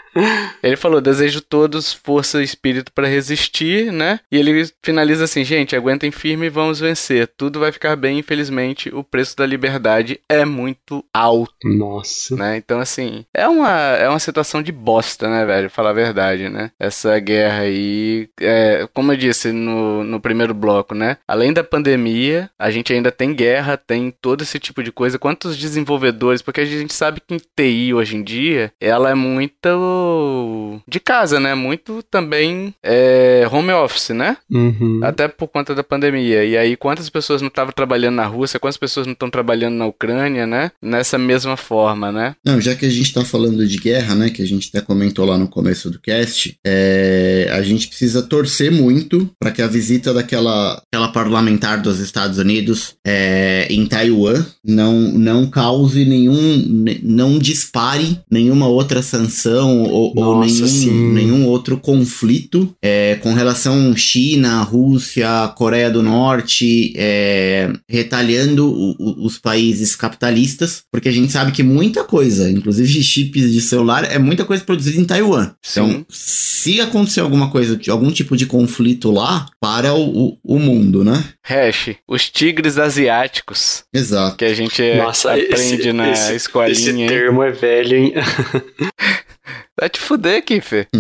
Ele falou: desejo todos força e espírito para resistir, né? E ele finaliza assim: gente, aguentem firme e vamos vencer. Tudo vai ficar bem, infelizmente, o preço da liberdade é muito alto. Nossa. Né? Então, assim, é uma, é uma situação de bosta, né, velho? Falar a verdade, né? Essa guerra aí, é, como eu disse no, no primeiro bloco, né? Além da pandemia, a gente ainda tem guerra, tem todo esse tipo de coisa. Quantos desenvolvedores? Porque a gente sabe que em TI hoje em dia, ela é muito de casa, né? Muito também é, home office, né? Uhum. Até por conta da pandemia. E aí, quantas pessoas não estavam trabalhando na Rússia, quantas pessoas não estão trabalhando na Ucrânia, né? Nessa mesma forma, né? Não, já que a gente tá falando de guerra, né? Que a gente até comentou lá no começo do cast, é, a gente precisa torcer muito para que a visita daquela aquela parlamentar dos Estados Unidos é, em Taiwan não, não cause nenhum. não dispare nenhuma outra sanção ou, ou Nossa, nenhum, nenhum outro conflito é, com relação China, Rússia, Coreia do Norte, é, retalhando o- o- os países capitalistas, porque a gente sabe que muita coisa, inclusive chips de celular, é muita coisa produzida em Taiwan. Então, Sim. se acontecer alguma coisa, de algum tipo de conflito lá, para o, o, o mundo, né? Hash, os tigres asiáticos Exato. que a gente Nossa, aprende esse, na esse, escolinha. esse termo é velho, hein? [LAUGHS] Vai te fuder, Kiffer. [LAUGHS]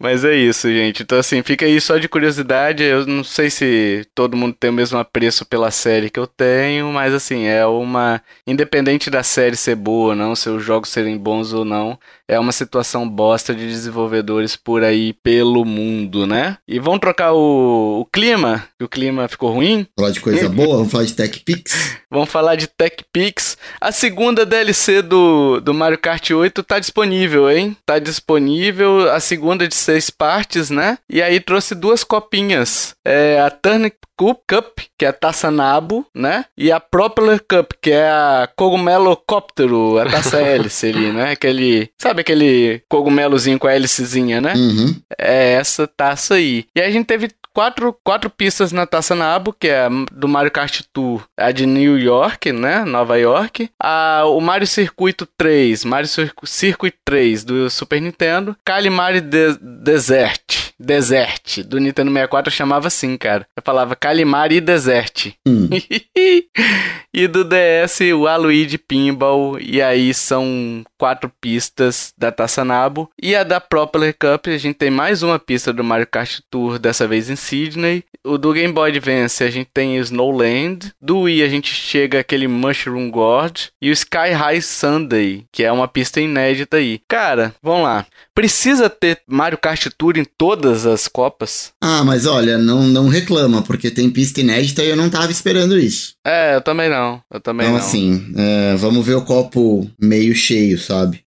Mas é isso, gente. Então, assim, fica aí só de curiosidade. Eu não sei se todo mundo tem o mesmo apreço pela série que eu tenho, mas, assim, é uma. Independente da série ser boa ou não, se os jogos serem bons ou não, é uma situação bosta de desenvolvedores por aí pelo mundo, né? E vamos trocar o, o clima, que o clima ficou ruim. Falar de coisa boa, vamos falar de Tech Pix. [LAUGHS] Vamos falar de Tech Pix. A segunda DLC do, do Mario Kart 8 tá disponível, hein? Tá disponível a segunda de seis partes, né? E aí trouxe duas copinhas. É a Turnip Cup, que é a taça nabo, né? E a Propeller Cup, que é a cogumelocóptero, a taça [LAUGHS] hélice ali, né? Aquele, sabe aquele cogumelozinho com a hélicezinha, né? Uhum. É essa taça aí. E aí a gente teve quatro, quatro pistas na taça Nabo, que é a do Mario Kart Tour, a de New York, né? Nova York. A, o Mario Circuito 3, Mario Circu- Circuit 3 do Super Nintendo. Calimari De- Desert. Desert, do Nintendo 64 eu chamava assim, cara. Eu falava Calimari e Desert. Hum. [LAUGHS] e do DS, o Aluigi Pinball. E aí são quatro pistas da Taça Nabo. E a da Propeller Cup, a gente tem mais uma pista do Mario Kart Tour, dessa vez em Sydney. O do Game Boy Advance, a gente tem Snowland. Do Wii, a gente chega aquele Mushroom Gorge. E o Sky High Sunday, que é uma pista inédita aí. Cara, vamos lá. Precisa ter Mario Kart Tour em todas as copas? Ah, mas olha, não, não reclama, porque tem pista inédita e eu não tava esperando isso. É, eu também não. Eu também então, não. assim, é, vamos ver o copo meio cheio, sabe?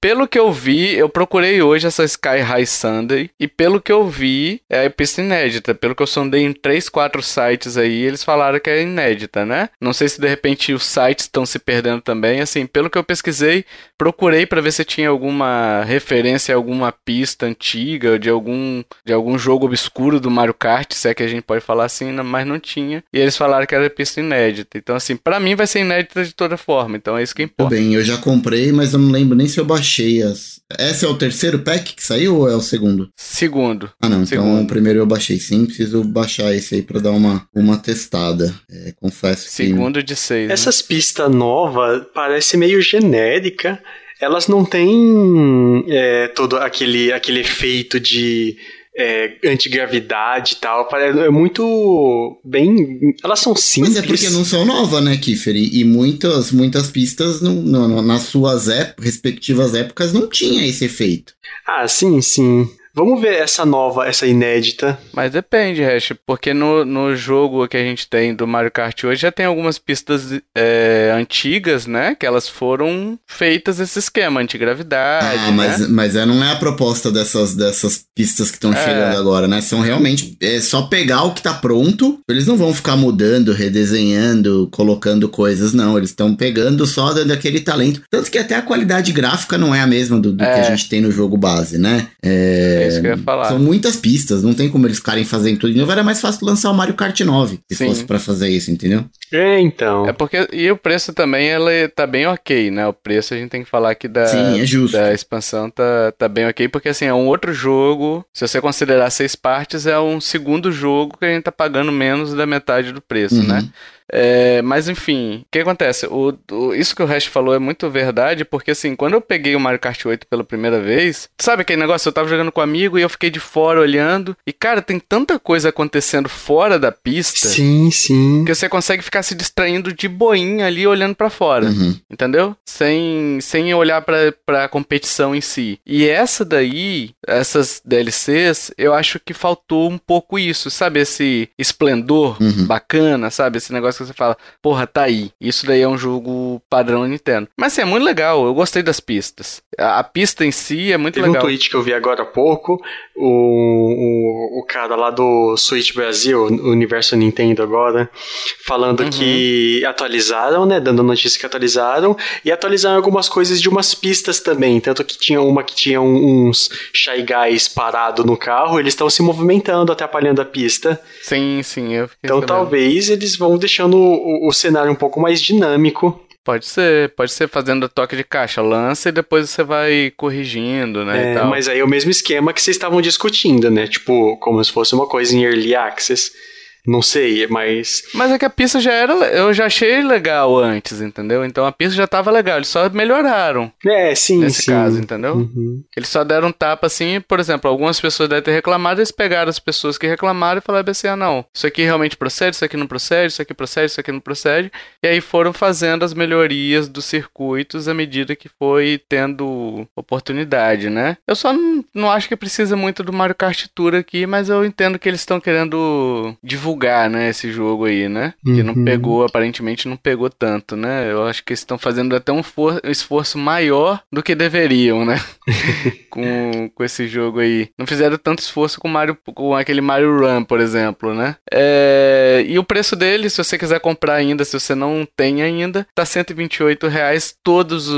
Pelo que eu vi, eu procurei hoje essa Sky High Sunday. E pelo que eu vi, é a pista inédita. Pelo que eu sondei em 3, 4 sites aí, eles falaram que é inédita, né? Não sei se de repente os sites estão se perdendo também. Assim, pelo que eu pesquisei, procurei pra ver se tinha alguma referência a alguma pista antiga, de algum, de algum jogo obscuro do Mario Kart, se é que a gente pode falar assim, mas não tinha. E eles falaram que era pista inédita. Então, assim, pra mim vai ser inédita de toda forma. Então é isso que Tudo importa. bem, eu já comprei, mas eu não lembro nem se eu baixei as. Esse é o terceiro pack que saiu ou é o segundo? Segundo. Ah, não, então Segundo. o primeiro eu baixei sim, preciso baixar esse aí pra dar uma, uma testada. É, confesso que. Segundo de seis. né? Essas pistas novas parecem meio genérica. Elas não têm é, todo aquele, aquele efeito de é, antigravidade e tal. É muito bem. Elas são simples. Mas é porque não são novas, né, Kiffer? E, e muitas, muitas pistas, não, não- nas suas ép- respectivas épocas, não tinha esse efeito. Ah, sim, sim. Vamos ver essa nova, essa inédita. Mas depende, Hash, porque no, no jogo que a gente tem do Mario Kart hoje já tem algumas pistas é, antigas, né? Que elas foram feitas esse esquema, antigravidade, Ah, mas, né? mas é, não é a proposta dessas, dessas pistas que estão É. chegando agora, né? São realmente é só pegar o que tá pronto. Eles não vão ficar mudando, redesenhando, colocando coisas, não. Eles estão pegando só dando aquele talento. Tanto que até a qualidade gráfica não é a mesma do, do É. que a gente tem no jogo base, né? É É, isso que eu ia falar. São muitas pistas, não tem como eles ficarem fazendo tudo de novo. Era mais fácil lançar o Mario Kart 9, se Sim. fosse pra fazer isso, entendeu? É, então. É porque. E o preço também, ela tá bem ok, né? O preço a gente tem que falar aqui da. Sim, é justo. Da expansão tá, tá bem ok, porque assim, é um outro jogo. Se você considerar seis partes, é um segundo jogo que a gente tá pagando menos da metade do preço, Uhum. né? É, mas enfim, o que acontece? O, o- isso que o Hash falou é muito verdade, porque assim, quando eu peguei o Mario Kart 8 pela primeira vez, sabe aquele negócio? Eu tava jogando com um amigo e eu fiquei de fora olhando, e cara, tem tanta coisa acontecendo fora da pista. Sim, sim. Que você consegue ficar se distraindo de boinha ali olhando pra fora, Uhum. entendeu? Sem, sem olhar pra, pra competição em si. E essa daí, essas DLCs, eu acho que faltou um pouco isso, sabe? Esse esplendor Uhum. bacana, sabe? Esse negócio que você fala, porra, tá aí. Isso daí é um jogo padrão Nintendo. Mas assim, é muito legal, eu gostei das pistas. A, a pista em si é muito Teve um legal. tweet que eu vi agora há pouco, o, o, o cara lá do Switch Brasil, o Universo Nintendo agora, falando Uhum. que atualizaram, né, dando notícia que atualizaram, e atualizaram algumas coisas de umas pistas também, tanto que tinha uma que tinha um- uns Shy Guys parado no carro, eles estão se movimentando, atrapalhando a pista, Sim, sim, eu fiquei então sabendo. talvez eles vão deixando o, o cenário um pouco mais dinâmico, Pode ser, pode ser fazendo toque de caixa, lança e depois você vai corrigindo, né? É, mas aí é o mesmo esquema que vocês estavam discutindo, né? Tipo, como se fosse uma coisa em early access. Não sei, mas. Mas é que a pista já era. Eu já achei legal antes, entendeu? Então a pista já tava legal, eles só melhoraram É, sim, nesse sim. caso, entendeu? Uhum. Eles só deram um tapa assim, por exemplo, algumas pessoas devem ter reclamado, eles pegaram as pessoas que reclamaram e falaram assim: ah, não, isso aqui realmente procede, isso aqui não procede, isso aqui procede, isso aqui não procede. E aí foram fazendo as melhorias dos circuitos à medida que foi tendo oportunidade, né? Eu só não, não acho que precisa muito do Mario Kart Tour aqui, mas eu entendo que eles estão querendo divulgar, né, esse jogo aí, né? Que não Uhum. pegou, aparentemente não pegou tanto, né? Eu acho que eles estão fazendo até um for- esforço maior do que deveriam, né? [LAUGHS] com, com esse jogo aí. Não fizeram tanto esforço com Mario, com aquele Mario Run, por exemplo, né? É, e o preço dele, se você quiser comprar ainda, se você não tem ainda, tá 128 reais todas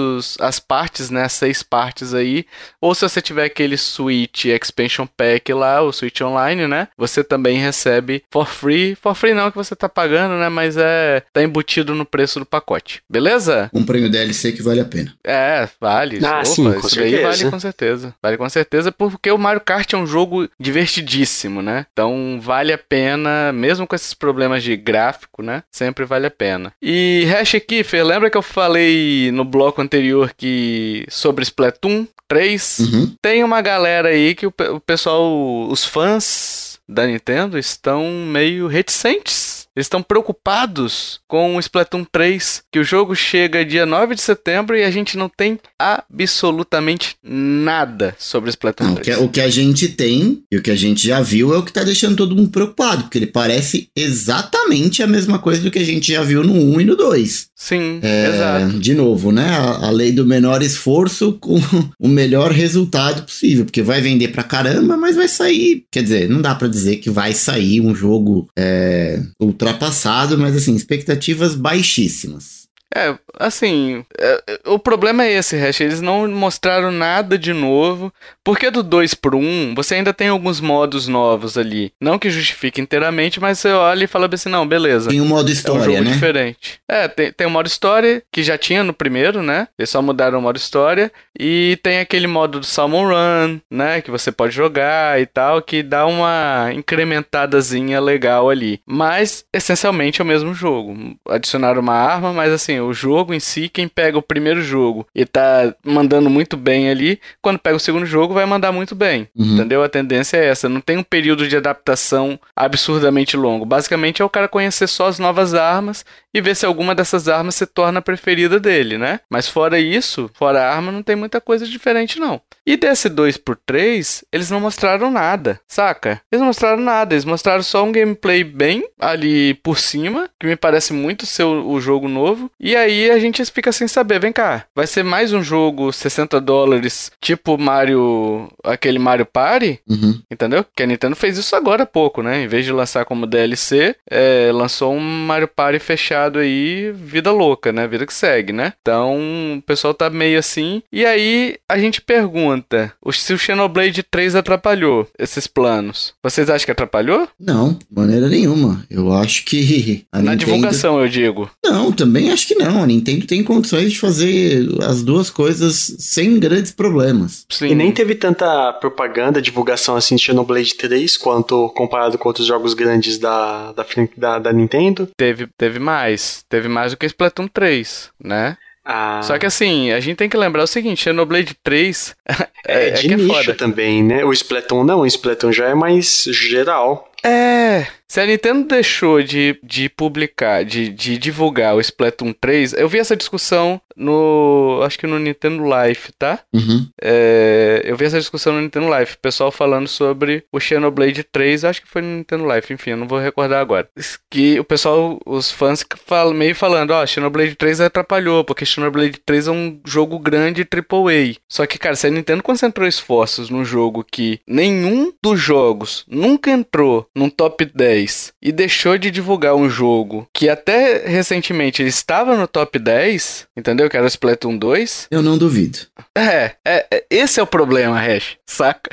as partes, né? As seis partes aí. Ou se você tiver aquele Switch Expansion Pack lá, o Switch Online, né? Você também recebe for free. For free não que você tá pagando, né? Mas é tá embutido no preço do pacote. Beleza? Comprei o DLC que vale a pena. É, vale. Ah, Opa, sim, com certeza. vale com certeza. Vale com certeza, porque o Mario Kart é um jogo divertidíssimo, né? Então vale a pena, mesmo com esses problemas de gráfico, né? Sempre vale a pena. E Hash Kiffer, lembra que eu falei no bloco anterior que sobre Splatoon 3? Uhum. Tem uma galera aí que o, o pessoal, os fãs da Nintendo estão meio reticentes. Eles estão preocupados com o Splatoon 3, que o jogo chega dia 9 de setembro e a gente não tem absolutamente nada sobre o Splatoon Não, o, que, 3. o que a gente tem e o que a gente já viu é o que tá deixando todo mundo preocupado, porque ele parece exatamente a mesma coisa do que a gente já viu no 1 e no 2. Sim, É, exato. de novo, né? A, a lei do menor esforço com [LAUGHS] o melhor resultado possível, porque vai vender pra caramba, mas vai sair. Quer dizer, não dá pra dizer que vai sair um jogo é, ultrapassado, mas assim, expectativas baixíssimas. É, assim, é, o problema é esse, Hash, eles não mostraram nada de novo, porque do 2 pro 1, você ainda tem alguns modos novos ali. Não que justifique inteiramente, mas você olha e fala assim, não, beleza. Tem o modo É um história, jogo né? diferente. É, tem, tem o modo história, que já tinha no primeiro, né? Eles só mudaram o modo história. E tem aquele modo do Salmon Run, né? Que você pode jogar e tal, que dá uma incrementadazinha legal ali. Mas, essencialmente, é o mesmo jogo. Adicionaram uma arma, mas assim, o jogo em si, quem pega o primeiro jogo e tá mandando muito bem ali, quando pega o segundo jogo, vai mandar muito bem. Uhum. Entendeu? A tendência é essa. Não tem um período de adaptação absurdamente longo. Basicamente é o cara conhecer só as novas armas e ver se alguma dessas armas se torna a preferida dele, né? Mas fora isso, fora a arma, não tem muita coisa diferente, não. E desse 2 por 3 eles não mostraram nada, saca? Eles não mostraram nada, eles mostraram só um gameplay bem ali por cima, que me parece muito ser o, jogo novo. E aí a gente fica sem saber, vem cá, vai ser mais um jogo 60 dólares, tipo Mario, aquele Mario Party, Uhum. entendeu? Que a Nintendo fez isso agora há pouco, né? Em vez de lançar como DLC, é, lançou um Mario Party fechado aí, vida louca, né? Vida que segue, né? Então o pessoal tá meio assim. E aí a gente pergunta se o Xenoblade 3 atrapalhou esses planos. Vocês acham que atrapalhou? Não, de maneira nenhuma. Eu acho que. [LAUGHS] Na Nintendo- divulgação, eu digo. Não, também acho que não. A Nintendo tem condições de fazer as duas coisas sem grandes problemas. Sim. E nem teve tanta propaganda, divulgação assim de Xenoblade 3 quanto comparado com outros jogos grandes da, da, da, da Nintendo. Teve, teve mais. Teve mais do que Splatoon 3, né? Ah, Só que assim, a gente tem que lembrar o seguinte: Xenoblade 3 [LAUGHS] é, é, de que é nicho foda. também, né? O Splatoon não, o Splatoon já é mais geral. É. Se a Nintendo deixou de, de publicar, de, de divulgar o Splatoon 3, eu vi essa discussão no. Acho que no Nintendo Life, tá? Uhum. É, eu vi essa discussão no Nintendo Life, o pessoal falando sobre o Xenoblade 3, acho que foi no Nintendo Life, enfim, eu não vou recordar agora. Que o pessoal, os fãs falam, meio falando, ó, Xenoblade 3 atrapalhou, porque Xenoblade 3 é um jogo grande AAA. Só que, cara, se a Nintendo concentrou esforços num jogo que nenhum dos jogos nunca entrou num top 10 e deixou de divulgar um jogo que até recentemente estava no top 10, entendeu? Que era o Splatoon 2. Eu não duvido. É, é, é, esse é o problema, Hash, saca?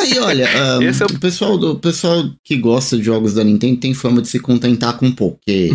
Aí, olha, [LAUGHS] Esse é o- o, pessoal, do- o pessoal que gosta de jogos da Nintendo tem fama de se contentar com pouco. [LAUGHS] Porque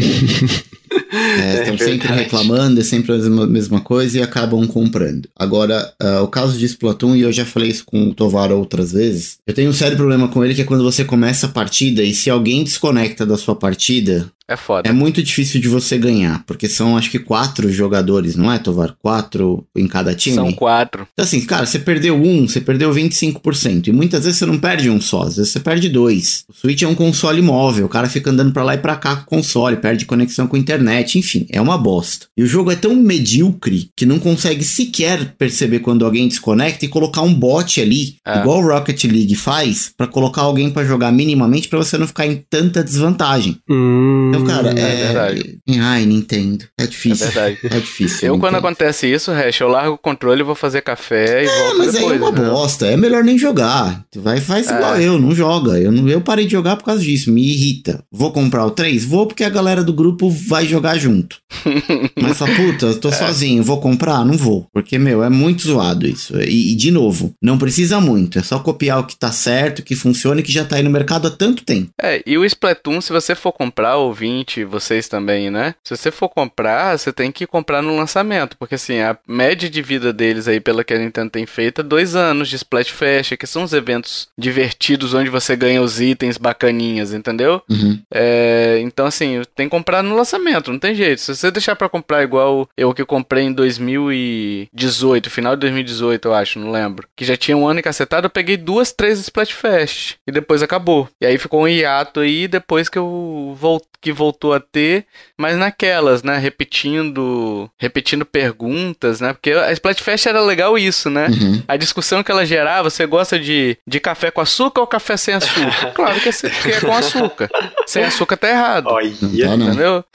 é, estão sempre verdade. reclamando, é sempre a mesma, coisa e acabam comprando. Agora, ah, o caso de Splatoon, e eu já falei isso com o Tovar outras vezes, eu tenho um sério problema com ele que é quando você começa a partida e se alguém desconecta da sua partida, É foda. é muito difícil de você ganhar. Porque são acho que quatro jogadores, não é, Tovar? Quatro em cada time? São quatro. Então, assim, cara, você perdeu um, você perdeu 25%. E muitas vezes você não perde um só, às vezes você perde dois. O Switch é um console móvel, o cara fica andando pra lá e pra cá com o console, perde conexão com a internet, enfim, é uma bosta. E o jogo é tão medíocre que não consegue sequer perceber quando alguém desconecta e colocar um bot ali, É. igual o Rocket League faz, pra colocar alguém pra jogar minimamente pra você não ficar em tanta desvantagem. Hum, Então, cara, é é. verdade. Ai, Nintendo. É É difícil. verdade. É difícil. Eu, quando acontece isso, Hash, eu largo o controle, vou fazer café e É, volto mas aí depois. é uma entendeu? bosta. É melhor nem jogar. Tu vai faz É. igual eu, não joga. Eu, não, eu parei de jogar por causa disso. Me irrita. Vou comprar o 3? Vou porque a galera do grupo vai jogar junto. [LAUGHS] mas fala, puta, eu É. tô sozinho. Vou comprar? Não vou. Porque, meu, é muito zoado isso. E, e, de novo, não precisa muito. É só copiar o que tá certo, que funciona e que já tá aí no mercado há tanto tempo. É, e o Splatoon, se você for comprar, ouvinte, vocês também, né? Se você for comprar, você tem que comprar no lançamento, porque assim, a média de vida deles aí, pela que a Nintendo tem feito, é dois anos de Splatfest, que são os eventos divertidos onde você ganha os itens bacaninhas, entendeu? Uhum. É, então, assim, tem que comprar no lançamento, não tem jeito. Se você deixar pra comprar igual eu que comprei em 2018, final de 2018, eu acho, não lembro, que já tinha um ano encacetado, eu peguei duas, três Splatfest e depois acabou. E aí ficou um hiato aí depois que eu vol que voltou a ter, mas naquelas, né, repetindo, repetindo perguntas, né? Porque a Splatfest era legal isso, né? Uhum. A discussão que ela gerava, você gosta de, de café com açúcar ou café sem açúcar? [LAUGHS] Claro que é, que é com açúcar. Sem açúcar tá errado. Olha, tá. Entendeu?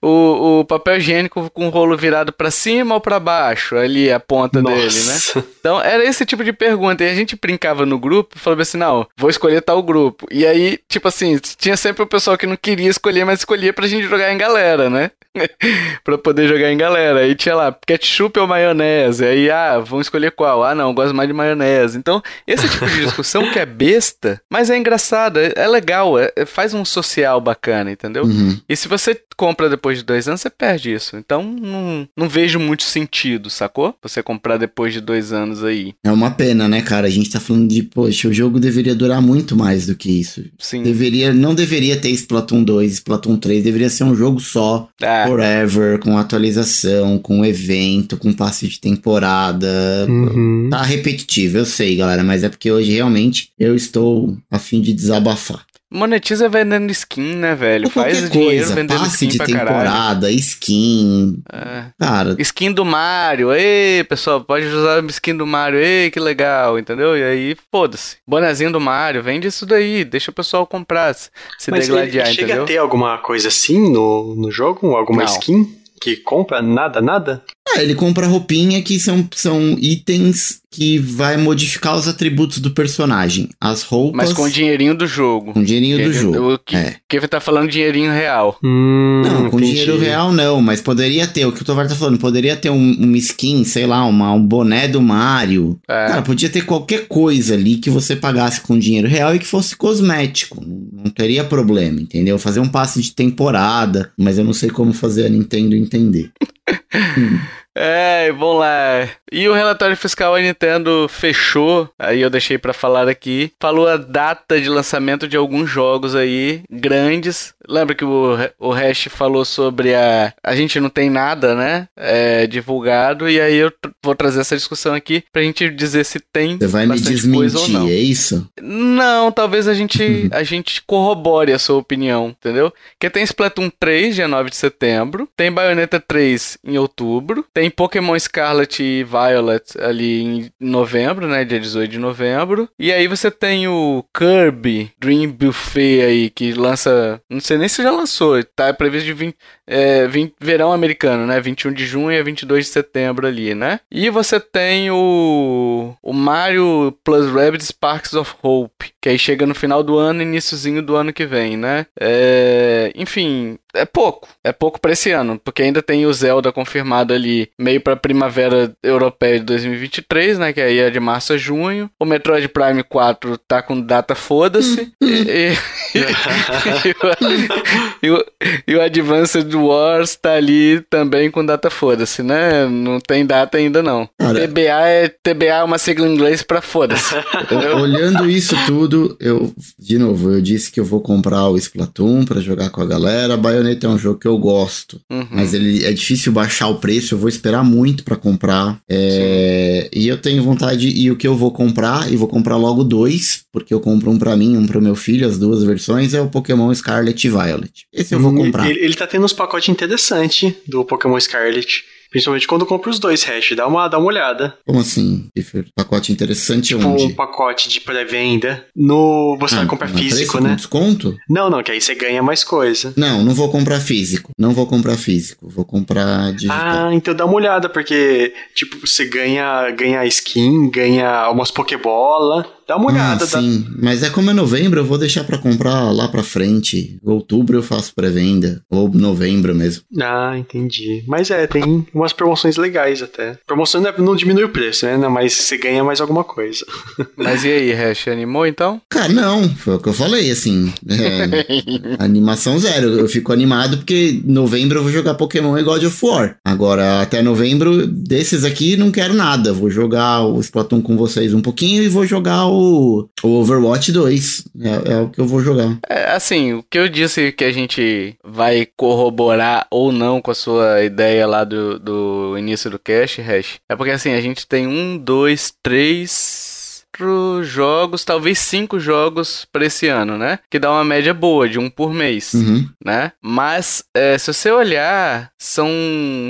O, o papel higiênico com o rolo virado pra cima ou pra baixo, ali a ponta dele, né? nossa. Então era esse tipo de pergunta. E a gente brincava no grupo, falava assim: não, vou escolher tal grupo. E aí, tipo assim, tinha sempre o pessoal que não queria escolher, mas escolhia pra gente jogar em galera, né? [LAUGHS] pra poder jogar em galera. Aí tinha lá ketchup ou maionese. Aí, ah, vamos escolher qual? Ah, não, gosto mais de maionese. Então, esse tipo de discussão que é besta, mas é engraçado, é, é legal, é- é- faz um social bacana, entendeu? Uhum. E se você compra depois de dois anos, você perde isso. Então, não, não vejo muito sentido, sacou? Você comprar depois de dois anos aí. É uma pena, né, cara? A gente tá falando de, poxa, o jogo deveria durar muito mais do que isso. Sim. Deveria, não deveria ter Splatoon 2, Splatoon 3, deveria ser um jogo só, Ah, forever, com atualização, com evento, com passe de temporada. Uhum. Tá repetitivo, eu sei, galera, mas é porque hoje realmente eu estou a fim de desabafar. Monetiza vendendo skin, né, velho? Ou Faz qualquer dinheiro coisa, vendendo passe skin de pra caralho. temporada, skin. É. Cara, Skin do Mario, ei, pessoal, pode usar a skin do Mario, ei, que legal, entendeu? E aí, foda-se. Bonezinho do Mario, vende isso daí, deixa o pessoal comprar, se se Mas ele degladiar, chega entendeu? a ter alguma coisa assim no, no jogo? Alguma Não. skin? Que compra nada, nada? Ah, ele compra roupinha que são, são itens que vai modificar os atributos do personagem. As roupas. Mas com o dinheirinho do jogo. Com o dinheirinho do jogo. O que, é. que tá falando dinheirinho real. Hum, não, com entendi. dinheiro real não, mas poderia ter, o que o Tovar tá falando, poderia ter um, um skin, sei lá, uma, um boné do Mario. É. Cara, podia ter qualquer coisa ali que você pagasse com dinheiro real e que fosse cosmético. Não, teria problema, entendeu? Fazer um passe de temporada, mas eu não sei como fazer a Nintendo entender. Hum. [LAUGHS] É, vamos lá. E o relatório fiscal a Nintendo fechou, aí eu deixei pra falar aqui, falou a data de lançamento de alguns jogos aí grandes. Lembra que o, o Hash falou sobre a. A gente não tem nada, né? É, divulgado, e aí eu vou trazer essa discussão aqui pra gente dizer se tem Você vai me bastante coisa ou desmentir, não. é isso? Não, talvez a gente, [LAUGHS] a gente corrobore a sua opinião, entendeu? Porque tem Splatoon 3, dia 9 de setembro, tem Bayonetta 3 em outubro, tem Pokémon Scarlet e Violet ali em novembro, né, dia 18 de novembro, e aí você tem o Kirby Dream Buffet aí, que lança, não sei nem se já lançou, tá previsto de 20, é, 20 verão americano, né, 21 de junho a 22 de setembro ali, né? E você tem o, o Mario Plus Rabbids Sparks of Hope, que aí chega no final do ano iníciozinho do ano que vem, né? É, enfim, é pouco. É pouco pra esse ano, porque ainda tem o Zelda confirmado ali, meio pra primavera europeia de 2023, né? Que aí é de março a junho. O Metroid Prime 4 tá com data foda-se. e, e- [LAUGHS] e o, e o Advanced Wars tá ali também com data foda-se, né? Não tem data ainda não. Cara- TBA é TBA é uma sigla em inglês pra foda-se. [LAUGHS] Olhando isso tudo, eu, de novo, eu disse que eu vou comprar o Splatoon pra jogar com a galera. Bayonetta é um jogo que eu gosto, Uhum. mas ele é difícil baixar o preço. Eu vou esperar muito pra comprar. É, e eu tenho vontade, e o que eu vou comprar, e vou comprar logo dois, porque eu compro um pra mim, um pro meu filho, as duas versões, é o Pokémon Scarlet e Violet. Esse eu vou comprar. Ele, ele tá tendo uns pacotes interessantes do Pokémon Scarlet. Principalmente quando compra os dois hash. Dá uma, dá uma olhada. Como assim, Kiffer? Pacote interessante Tipo, um onde? pacote de pré-venda. No. Você vai Ah, comprar na preço físico, com né? desconto? Não, não, que aí você ganha mais coisa. Não, não vou comprar físico. Não vou comprar físico. Vou comprar digital. Ah, então dá uma olhada, porque, tipo, você ganha, ganha skin, ganha umas Pokébola. Dá uma olhada. Ah, sim, mas é como é novembro, eu vou deixar pra comprar lá pra frente. Outubro eu faço pré-venda, ou novembro mesmo. Ah, entendi. Mas é, tem umas promoções legais até. Promoção não é- não diminui o preço, né? Mas você ganha mais alguma coisa. [LAUGHS] Mas e aí, Hash, animou então? Cara, não, foi o que eu falei, assim. é, animação zero. Eu fico animado porque novembro eu vou jogar Pokémon e God of War. Agora, até novembro, desses aqui, não quero nada. Vou jogar o Splatoon com vocês um pouquinho e vou jogar o, o Overwatch 2. É, é o que eu vou jogar. É, assim, o que eu disse que a gente vai corroborar ou não com a sua ideia lá do, do início do cast, Hash, é porque assim, a gente tem um, dois, três quatro jogos, talvez cinco jogos pra esse ano, né? Que dá uma média boa, de um por mês, Uhum. né? Mas, é, se você olhar, são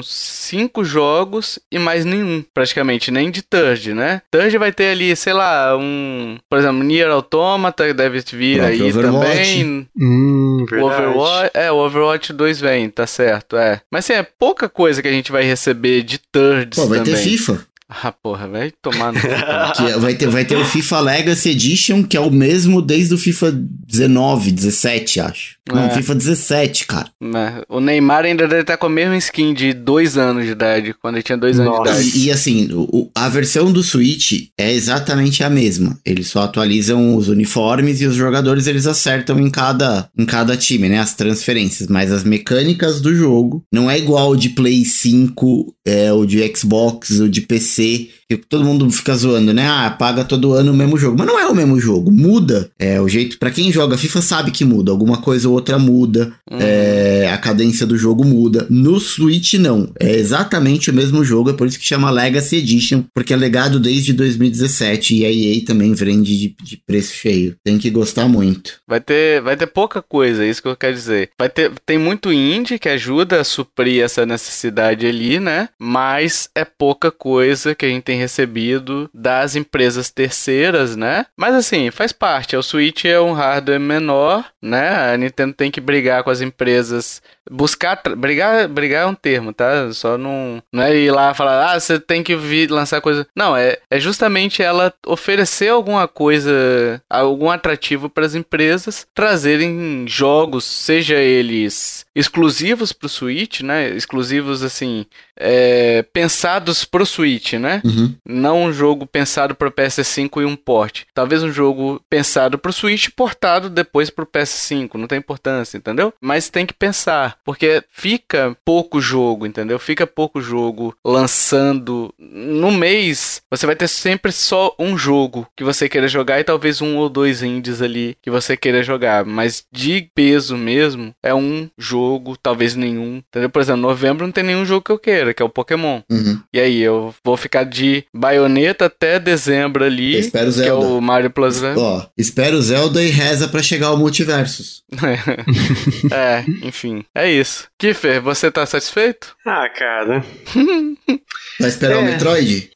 cinco jogos e mais nenhum, praticamente, nem de Third, né? Third vai ter ali, sei lá, um... Por exemplo, Nier Automata deve vir aí Overwatch. também. Hum. Overwatch, é, o Overwatch 2 vem, tá certo, é. Mas assim, é pouca coisa que a gente vai receber de thirds Pô, vai também. ter FIFA. Ah, porra, vai tomar no [LAUGHS] é- vai, ter, vai ter o FIFA Legacy Edition, que é o mesmo desde o FIFA 19, 17, acho. Não, É. FIFA 17, cara. Né? O Neymar ainda deve estar com a mesma skin de dois anos de idade, quando ele tinha dois anos Nossa. de idade. E, e assim, o- a versão do Switch é exatamente a mesma. Eles só atualizam os uniformes e os jogadores eles acertam em cada, em cada time, né? As transferências. Mas as mecânicas do jogo não é igual o de Play 5, é, o de Xbox, o de PC. Que todo mundo fica zoando, né? Ah, paga todo ano o mesmo jogo. Mas não é o mesmo jogo. Muda. É o jeito. Pra quem joga FIFA sabe que muda. Alguma coisa ou outra muda. Hum. É, a cadência do jogo muda. No Switch, não. É exatamente o mesmo jogo. É por isso que chama Legacy Edition. Porque é legado desde 2017. E a EA também vende de, de preço cheio. Tem que gostar muito. Vai ter, vai ter pouca coisa, é isso que eu quero dizer. Vai ter, tem muito indie que ajuda a suprir essa necessidade ali, né? Mas é pouca coisa que a gente tem recebido das empresas terceiras, né? Mas assim, faz parte. O Switch é um hardware menor, né? A Nintendo tem que brigar com as empresas buscar, brigar, brigar é um termo, tá? Só não, não é ir lá falar, ah, você tem que vir lançar coisa. Não, é, é justamente ela oferecer alguma coisa, algum atrativo para as empresas trazerem jogos, seja eles exclusivos pro Switch, né? Exclusivos assim, é, pensados pro Switch, né? Uhum. Não um jogo pensado pro PS5 e um port. Talvez um jogo pensado pro Switch portado depois pro PS5. Não tem importância, entendeu? Mas tem que pensar, porque fica pouco jogo, entendeu? Fica pouco jogo lançando no mês. Você vai ter sempre só um jogo que você queira jogar e talvez um ou dois indies ali que você queira jogar, mas de peso mesmo é um jogo, talvez nenhum. Entendeu? Por exemplo, novembro não tem nenhum jogo que eu queira que é o Pokémon. Uhum. E aí, eu vou ficar de baioneta até dezembro ali. Eu espero Zelda. Que é o Mario Plus. Né? Ó, espero Zelda e reza para chegar ao multiversos. [LAUGHS] é, enfim. É isso. Kiffer, você tá satisfeito? Ah, cara. [LAUGHS] Vai esperar é. o Metroid?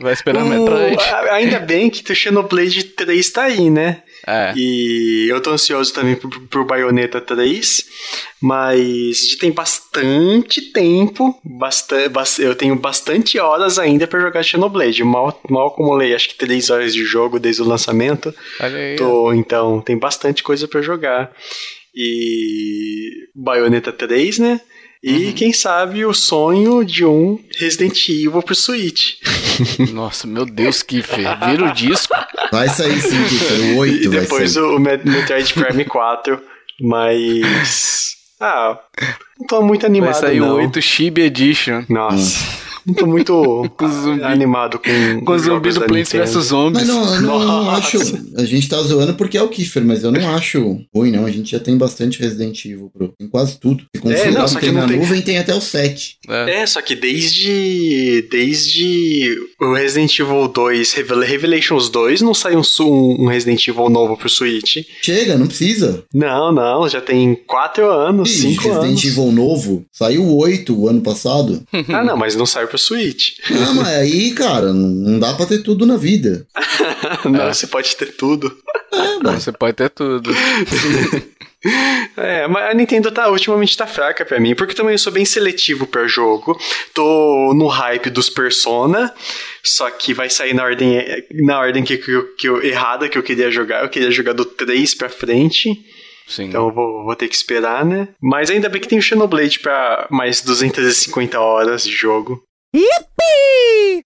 Vai esperar o Metroid. Ainda bem que o Xenoblade 3 tá aí, né? É. E eu tô ansioso também pro, pro Bayonetta 3, mas tem bastante tempo, bastante, eu tenho bastante horas ainda para jogar Xenoblade. Mal, mal acumulei acho que 3 horas de jogo desde o lançamento. Olha aí. Tô, então tem bastante coisa para jogar. E Bayonetta 3, né? E uhum. quem sabe o sonho de um Resident Evil pro Switch. [LAUGHS] Nossa, meu Deus, Kiffer. Vira o disco. Vai sair sim, Kiffer. O 8 e depois o Metroid Prime 4. Mas. Ah, não tô muito animado. Vai sair não. o 8 Chibi Edition. Nossa. Hum. Não tô muito [LAUGHS] animado com, com zumbi do Plants vs Zombies. Mas não, não, não, acho. A gente tá zoando porque é o Kiefer, mas eu não acho ruim, não. A gente já tem bastante Resident Evil, bro. Tem quase tudo. Se é, não, só que tem na tem... nuvem, tem até o 7. É. é. só que desde. Desde o Resident Evil 2, Revelations 2, não sai um, um Resident Evil novo pro Switch. Chega, não precisa. Não, não, já tem 4 anos, 5 anos. Resident Evil novo. Saiu 8 o ano passado. ah, não, mas não saiu pro Switch. Ah, mas aí, cara, não dá pra ter tudo na vida. [LAUGHS] não, é. você pode ter tudo. É, mas você pode ter tudo. [LAUGHS] É, mas a Nintendo tá ultimamente tá fraca para mim, porque também eu sou bem seletivo para jogo. Tô no hype dos Persona, só que vai sair na ordem na ordem que, que, que eu, errada que eu queria jogar. Eu queria jogar do 3 para frente. Sim. Então eu vou, vou ter que esperar, né? Mas ainda bem que tem o Xenoblade pra mais 250 horas de jogo. Yippee!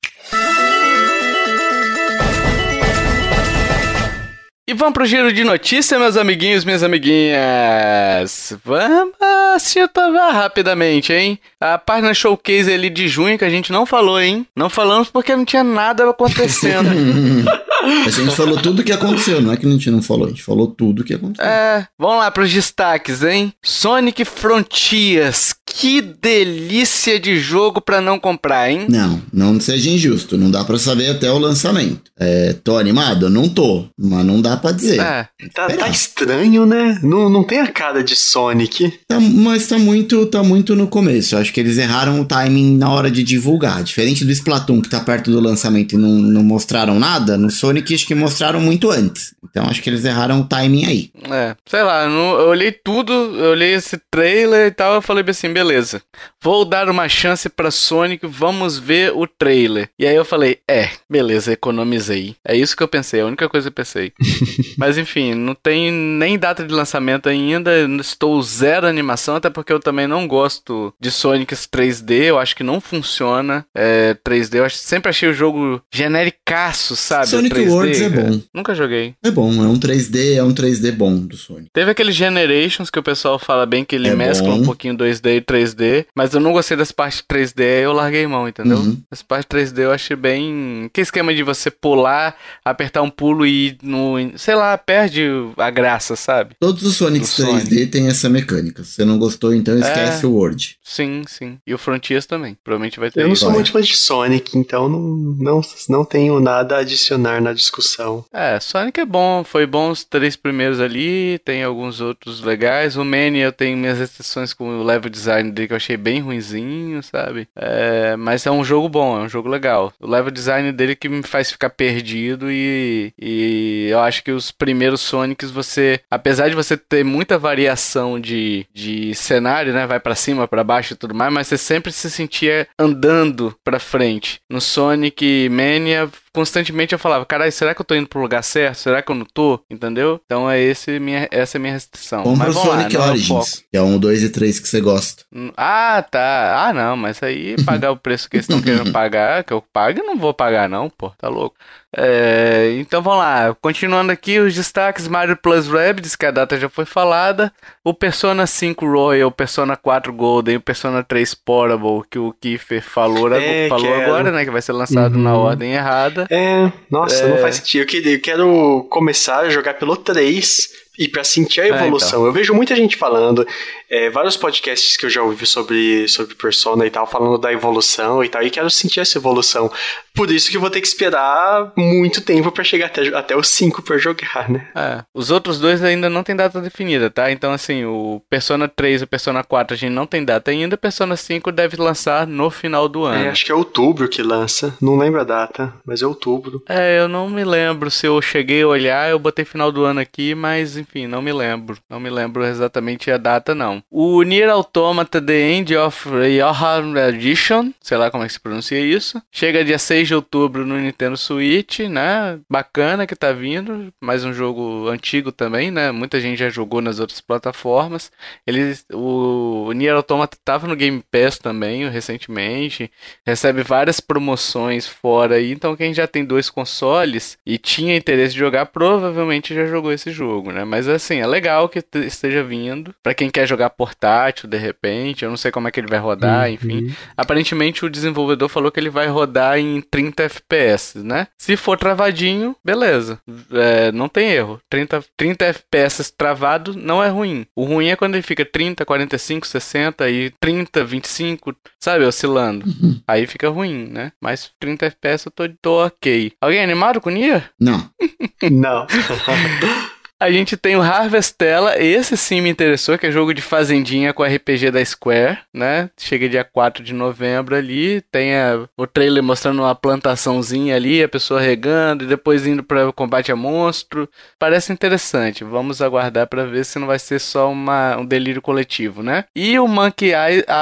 E vamos pro giro de notícia, meus amiguinhos, minhas amiguinhas. Vamos citar rapidamente, hein? A página showcase ali de junho que a gente não falou, hein? Não falamos porque não tinha nada acontecendo. [LAUGHS] a gente falou tudo o que aconteceu, não é que a gente não falou, a gente falou tudo o que aconteceu. É, vamos lá pros destaques, hein? Sonic Frontiers, que delícia de jogo pra não comprar, hein? Não, não seja injusto, não dá pra saber até o lançamento. É, tô animado? Não tô, mas não dá dá pra dizer. É, tá, tá, estranho, né? Não, não tem a cara de Sonic. Tá, mas tá muito, tá muito no começo. Eu acho que eles erraram o timing na hora de divulgar. Diferente do Splatoon, que tá perto do lançamento e não, não mostraram nada, no Sonic acho que mostraram muito antes. Então acho que eles erraram o timing aí. É, sei lá, eu olhei tudo, eu olhei esse trailer e tal, eu falei assim, beleza. Vou dar uma chance pra Sonic, vamos ver o trailer. E aí eu falei, é, beleza, economizei. É isso que eu pensei, a única coisa que eu pensei. [LAUGHS] Mas enfim, não tem nem data de lançamento ainda. Estou zero animação, até porque eu também não gosto de Sonic 3D. Eu acho que não funciona é, 3D. Eu sempre achei o jogo genericaço, sabe? Sonic 3D, Worlds é bom. Nunca joguei. É bom, é um 3D, é um 3D bom do Sonic. Teve aquele Generations que o pessoal fala bem que ele é mescla bom. um pouquinho 2D e 3D, mas eu não gostei das partes 3D, eu larguei mão, entendeu? Uhum. As partes 3D eu achei bem. Que esquema de você pular, apertar um pulo e ir no sei lá, perde a graça, sabe? Todos os Sonics 3D Sonic. têm essa mecânica. Se você não gostou, então esquece é, o Word. Sim, sim. E o Frontiers também. Provavelmente vai ter Eu não sou muito fã de Sonic, então não, não, não tenho nada a adicionar na discussão. É, Sonic é bom. Foi bom os três primeiros ali. Tem alguns outros legais. O Manny eu tenho minhas restrições com o level design dele que eu achei bem ruinzinho, sabe? É, mas é um jogo bom, é um jogo legal. O level design dele que me faz ficar perdido e, e eu acho que os primeiros Sonics você, apesar de você ter muita variação de, de cenário, né, vai para cima, para baixo e tudo mais, mas você sempre se sentia andando para frente. No Sonic Mania constantemente eu falava, caralho, será que eu tô indo pro lugar certo? Será que eu não tô? Entendeu? Então é esse minha, essa é a minha restrição. Compra o Sonic lá, Origins, que é um, dois e três que você gosta. Hum, ah, tá. Ah, não, mas aí [LAUGHS] pagar o preço que eles estão querendo pagar, que eu pago, eu não vou pagar não, pô, tá louco. É, então vamos lá, continuando aqui os destaques: Mario Plus Rabbids, que a data já foi falada, o Persona 5 Royal, o Persona 4 Golden, o Persona 3 Portable, que o Kiefer falou, é, falou agora, né? Que vai ser lançado uhum. na ordem errada. É, nossa, é... não faz sentido. Eu, eu quero começar a jogar pelo 3 e para sentir a evolução. É, então. Eu vejo muita gente falando, é, vários podcasts que eu já ouvi sobre, sobre Persona e tal, falando da evolução e tal, e quero sentir essa evolução. Por isso que eu vou ter que esperar muito tempo para chegar até, até os 5 para jogar, né? É, os outros dois ainda não tem data definida, tá? Então, assim, o Persona 3 e o Persona 4 a gente não tem data ainda, o Persona 5 deve lançar no final do ano. É, acho que é outubro que lança, não lembro a data, mas é outubro. É, eu não me lembro se eu cheguei a olhar, eu botei final do ano aqui, mas enfim, não me lembro. Não me lembro exatamente a data, não. O Nier Automata The End of Yohan Edition, sei lá como é que se pronuncia isso, chega dia 6 de outubro no Nintendo Switch, né? Bacana que tá vindo, mais um jogo antigo também, né? Muita gente já jogou nas outras plataformas. Ele, o, Nier Automata tava no Game Pass também recentemente, recebe várias promoções fora aí, então quem já tem dois consoles e tinha interesse de jogar, provavelmente já jogou esse jogo, né? Mas assim, é legal que esteja vindo. para quem quer jogar portátil, de repente, eu não sei como é que ele vai rodar, uhum. enfim. Aparentemente o desenvolvedor falou que ele vai rodar em 30 FPS, né? Se for travadinho, beleza. É, não tem erro. 30, 30 FPS travado não é ruim. O ruim é quando ele fica 30, 45, 60 e 30, 25, sabe, oscilando. Uhum. Aí fica ruim, né? Mas 30 FPS eu tô, tô ok. Alguém animado com Nia? Não. [LAUGHS] não. [LAUGHS] A gente tem o Harvestella, esse sim me interessou, que é jogo de fazendinha com RPG da Square, né? Chega dia 4 de novembro ali, tem a, o trailer mostrando uma plantaçãozinha ali, a pessoa regando e depois indo para o combate a monstro. Parece interessante, vamos aguardar para ver se não vai ser só uma, um delírio coletivo, né? E o Monkey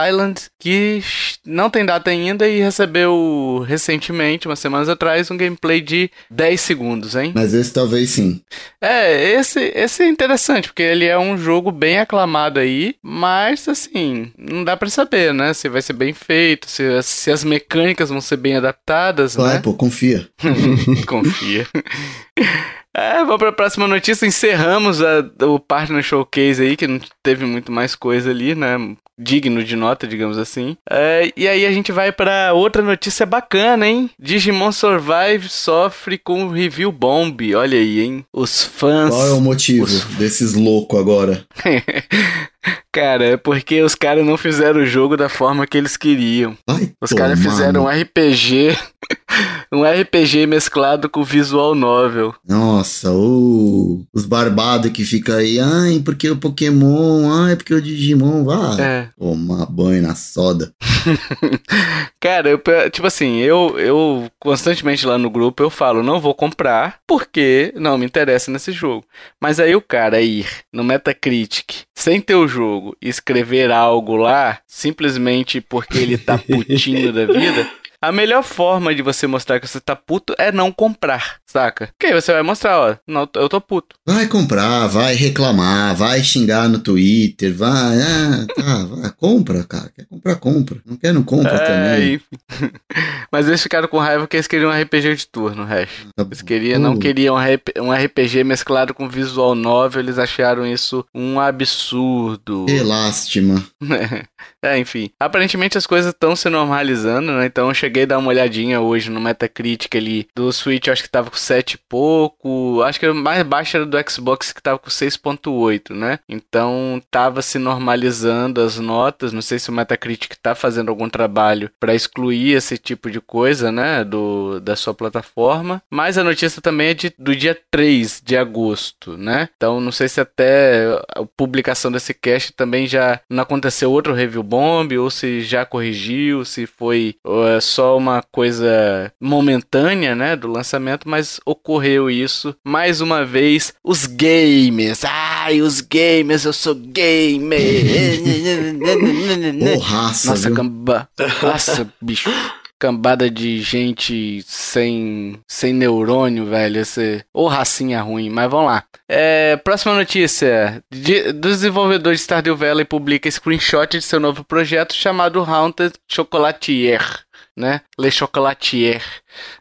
Island, que não tem data ainda e recebeu recentemente, umas semanas atrás, um gameplay de 10 segundos, hein? Mas esse talvez sim. É, esse, esse é interessante, porque ele é um jogo bem aclamado aí, mas assim, não dá para saber, né? Se vai ser bem feito, se, se as mecânicas vão ser bem adaptadas, Vai, né? pô, confia. [LAUGHS] confia. É, vamos para a próxima notícia. Encerramos a, o Partner Showcase aí, que não teve muito mais coisa ali, né? digno de nota, digamos assim. É, e aí a gente vai para outra notícia bacana, hein? Digimon Survive sofre com review bomb. Olha aí, hein? Os fãs. Qual é o motivo os... desses loucos agora? [LAUGHS] Cara, é porque os caras não fizeram o jogo da forma que eles queriam. Ai, os caras fizeram um RPG, [LAUGHS] um RPG mesclado com visual novel. Nossa, oh, os barbados que fica aí, ai, porque o Pokémon, ai, porque o Digimon, vá. É. Tomar banho na soda. [LAUGHS] Cara, eu, tipo assim, eu, eu constantemente lá no grupo eu falo, não vou comprar porque não me interessa nesse jogo. Mas aí o cara ir no Metacritic sem ter o jogo e escrever algo lá, simplesmente porque ele tá [LAUGHS] putinho da vida, a melhor forma de você mostrar que você tá puto é não comprar, saca? Que aí você vai mostrar, ó, não, eu tô puto. Vai comprar, vai reclamar, vai xingar no Twitter, vai, ah, tá, vai, compra, cara. Quer comprar, compra. Não quer, não compra é, também. Enfim. [LAUGHS] Mas eles ficaram com raiva porque eles queriam um RPG de turno, Hash. Tá eles queriam, não queriam um RPG mesclado com visual novel, eles acharam isso um absurdo. Que lástima. é, [LAUGHS] [LAUGHS] enfim. Aparentemente as coisas estão se normalizando, né? Então eu cheguei cheguei a dar uma olhadinha hoje no Metacritic ali do Switch, acho que tava com 7 e pouco. Acho que o mais baixo era do Xbox que tava com 6.8, né? Então tava se normalizando as notas. Não sei se o Metacritic tá fazendo algum trabalho para excluir esse tipo de coisa, né? Do, da sua plataforma. Mas a notícia também é de, do dia 3 de agosto, né? Então não sei se até a publicação desse cast também já não aconteceu outro review bomb, ou se já corrigiu, se foi uh, só uma coisa momentânea, né, do lançamento, mas ocorreu isso mais uma vez. Os gamers, ai, os gamers, eu sou gamer. [LAUGHS] Porraça, Nossa, viu? camba... Nossa, bicho. Cambada de gente sem, sem neurônio, velho. Esse... Ou racinha ruim, mas vamos lá. É, próxima notícia. De, dos desenvolvedores de Stardew Valley publica screenshot de seu novo projeto chamado Haunted Chocolatier. Né? Le Chocolatier.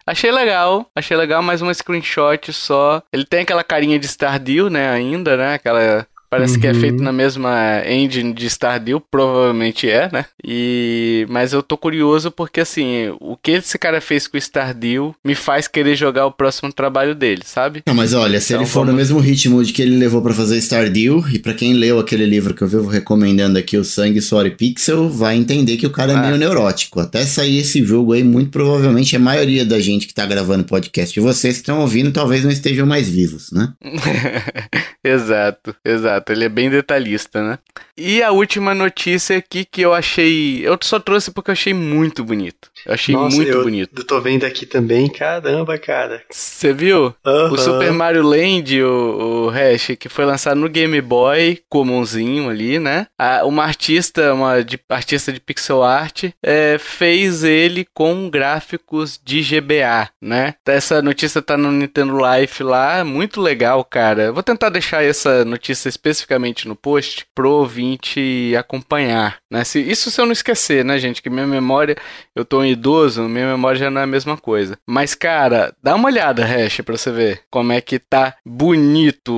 Achei legal, achei legal, mais uma screenshot só. Ele tem aquela carinha de Stardew, né, ainda, né? Aquela Parece que é Uhum. feito na mesma engine de Stardew, provavelmente é, né? E mas eu tô curioso porque assim, o que esse cara fez com o Stardew me faz querer jogar o próximo trabalho dele, sabe? Não, mas olha, se Então ele for no vamos- mesmo ritmo de que ele levou pra fazer Stardew, e pra quem leu aquele livro que eu vivo recomendando aqui, o Sangue, Suor e Pixel, vai entender que o cara é Ah. meio neurótico. Até sair esse jogo aí, muito provavelmente a maioria da gente que tá gravando podcast e vocês que estão ouvindo talvez não estejam mais vivos, né? [LAUGHS] exato, exato. Ele é bem detalhista, né? E a última notícia aqui que eu achei, eu só trouxe porque eu achei muito bonito. Eu achei Nossa, muito eu, bonito. Eu tô vendo aqui também, caramba, cara. Você viu? O Aham. Super Mario Land, o, o Hash, que foi lançado no Game Boy, comumzinho ali, né? A- uma artista, uma de- artista de pixel art, é, fez ele com gráficos de GBA, né? Essa notícia tá no Nintendo Life lá, muito legal, cara. Vou tentar deixar essa notícia especificamente no post pro ouvinte acompanhar, né? Se, isso se eu não esquecer, né, gente? Que minha memória, eu tô um idoso, minha memória já não é a mesma coisa. Mas, cara, dá uma olhada, Hash, pra você ver como é que tá bonito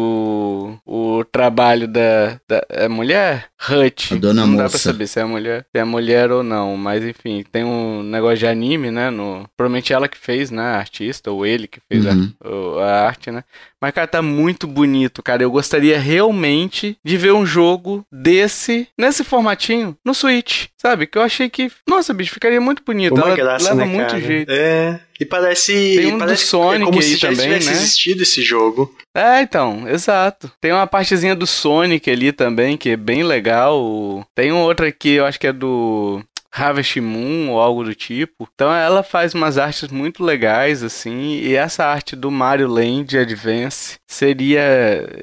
o, o trabalho da, da é mulher? Hut. A dona não dá moça. pra saber se é mulher, se é mulher ou não, mas enfim, tem um negócio de anime, né? No, provavelmente ela que fez, né? A artista, ou ele que fez a- Uhum. o- a arte, né? Mas, cara, tá muito bonito, cara. Eu gostaria realmente de ver um jogo desse, nesse formatinho, no Switch, sabe? Que eu achei que, nossa, bicho, ficaria muito bonito. Uma Ela graça, leva né, muito cara? jeito. É. E parece. Tem um do parece Sonic é como se já também, tivesse né? existido esse jogo. É, então, exato. Tem uma partezinha do Sonic ali também, que é bem legal. Tem um outro aqui, eu acho que é do Harvest Moon ou algo do tipo. Então ela faz umas artes muito legais, assim. E essa arte do Mario Land Advance seria.